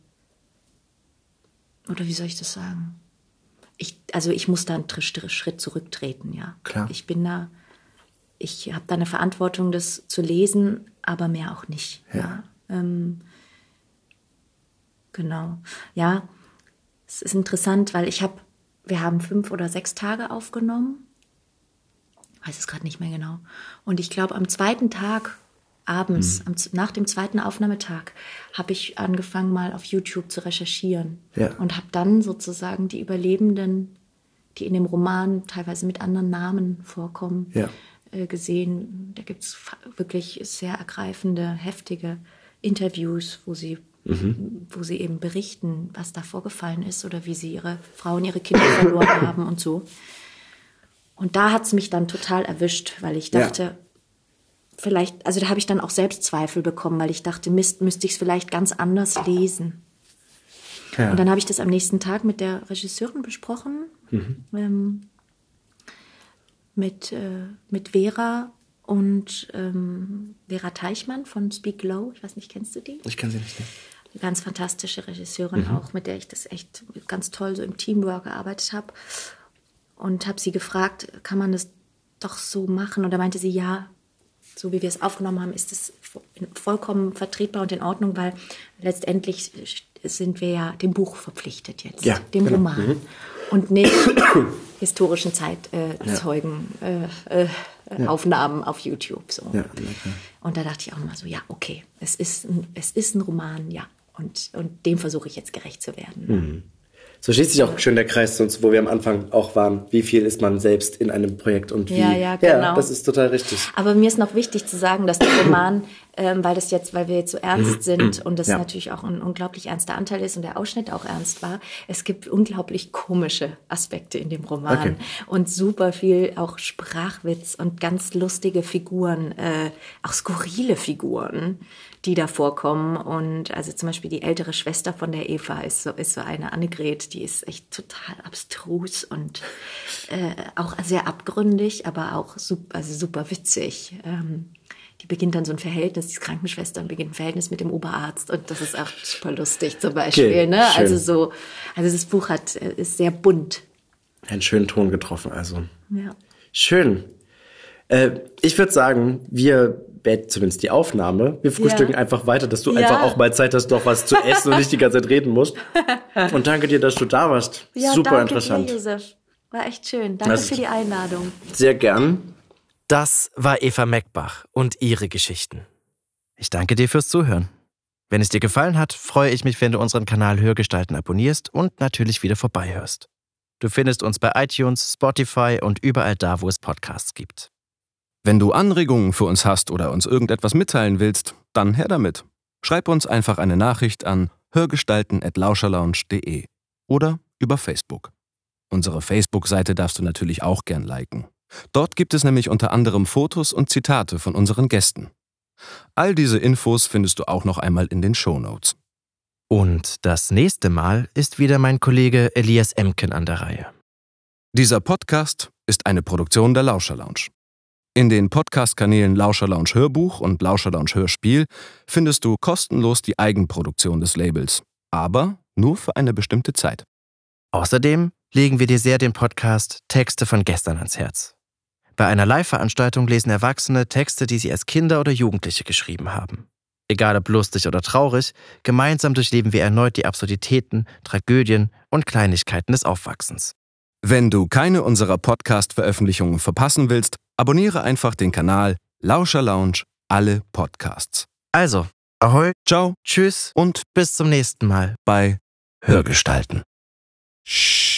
oder wie soll ich das sagen? Ich, also ich muss da einen Schritt zurücktreten, ja. Klar. Ich bin da, ich habe da eine Verantwortung, das zu lesen, aber mehr auch nicht. Ja. ja. Ähm, genau. Ja, es ist interessant, weil ich habe, wir haben fünf oder sechs Tage aufgenommen. Weiß es gerade nicht mehr genau. Und ich glaube, am zweiten Tag abends, mhm. am, nach dem zweiten Aufnahmetag, habe ich angefangen, mal auf YouTube zu recherchieren ja. und habe dann sozusagen die Überlebenden, die in dem Roman teilweise mit anderen Namen vorkommen, ja. Äh, gesehen. Da gibt es wirklich sehr ergreifende, heftige Interviews, wo sie Mhm. wo sie eben berichten, was da vorgefallen ist oder wie sie ihre Frauen, ihre Kinder verloren haben und so. Und da hat es mich dann total erwischt, weil ich dachte, ja vielleicht, also da habe ich dann auch Selbstzweifel bekommen, weil ich dachte, Mist, müsste ich es vielleicht ganz anders lesen. Ja. Und dann habe ich das am nächsten Tag mit der Regisseurin besprochen, mhm. ähm, mit, äh, mit Vera und ähm, Vera Teichmann von Speak Low. Ich weiß nicht, kennst du die? Ich kenne sie nicht. Eine ganz fantastische Regisseurin mhm. auch, mit der ich das echt ganz toll so im Teamwork gearbeitet habe. Und habe sie gefragt, kann man das doch so machen? Und da meinte sie, ja, so wie wir es aufgenommen haben, ist es vollkommen vertretbar und in Ordnung, weil letztendlich sind wir ja dem Buch verpflichtet jetzt, ja, dem genau. Roman. Mhm. Und nicht, historischen Zeitzeugen äh, äh, ja. Aufnahmen auf YouTube. So. Ja. Und da dachte ich auch immer so, ja, okay, es ist ein, es ist ein Roman, ja. Und, und dem versuche ich jetzt gerecht zu werden. Mhm. So schließt sich auch schön der Kreis zu uns, wo wir am Anfang auch waren. Wie viel ist man selbst in einem Projekt und wie? Ja, ja, genau. Ja, das ist total richtig. Aber mir ist noch wichtig zu sagen, dass der Roman, ähm, weil das jetzt, weil wir jetzt so ernst mhm. sind und das ja. natürlich auch ein unglaublich ernster Anteil ist und der Ausschnitt auch ernst war, es gibt unglaublich komische Aspekte in dem Roman okay. und super viel auch Sprachwitz und ganz lustige Figuren, äh, auch skurrile Figuren die da vorkommen. Und also zum Beispiel die ältere Schwester von der Eva ist so, ist so eine Annegret, die ist echt total abstrus und äh, auch sehr abgründig, aber auch super, also super witzig. Ähm, die beginnt dann so ein Verhältnis, die Krankenschwester beginnt ein Verhältnis mit dem Oberarzt und das ist auch super lustig zum Beispiel. Okay, ne? Also so, also das Buch hat, äh, ist sehr bunt. Einen schönen Ton getroffen, also. Ja. Schön. Äh, ich würde sagen, wir beenden zumindest die Aufnahme. Wir frühstücken ja. einfach weiter, dass du ja. einfach auch mal Zeit hast, doch was zu essen und nicht die ganze Zeit reden musst. Und danke dir, dass du da warst. Ja, Super danke interessant. Dir, Josef. War echt schön. Danke das für die Einladung. Sehr gern. Das war Eva Meckbach und ihre Geschichten. Ich danke dir fürs Zuhören. Wenn es dir gefallen hat, freue ich mich, wenn du unseren Kanal Hörgestalten abonnierst und natürlich wieder vorbeihörst. Du findest uns bei iTunes, Spotify und überall da, wo es Podcasts gibt. Wenn du Anregungen für uns hast oder uns irgendetwas mitteilen willst, dann her damit. Schreib uns einfach eine Nachricht an hörgestalten.lauscherlounge.de oder über Facebook. Unsere Facebook-Seite darfst du natürlich auch gern liken. Dort gibt es nämlich unter anderem Fotos und Zitate von unseren Gästen. All diese Infos findest du auch noch einmal in den Show Notes. Und das nächste Mal ist wieder mein Kollege Elias Emken an der Reihe. Dieser Podcast ist eine Produktion der Lauscher Lounge. In den Podcast-Kanälen Lauscher Lounge Hörbuch und Lauscher Lounge Hörspiel findest du kostenlos die Eigenproduktion des Labels, aber nur für eine bestimmte Zeit. Außerdem legen wir dir sehr den Podcast Texte von gestern ans Herz. Bei einer Live-Veranstaltung lesen Erwachsene Texte, die sie als Kinder oder Jugendliche geschrieben haben. Egal ob lustig oder traurig, gemeinsam durchleben wir erneut die Absurditäten, Tragödien und Kleinigkeiten des Aufwachsens. Wenn du keine unserer Podcast-Veröffentlichungen verpassen willst, abonniere einfach den Kanal Lauscher Lounge alle Podcasts. Also, ahoi, ciao, tschüss und bis zum nächsten Mal bei Hörgestalten. Shh.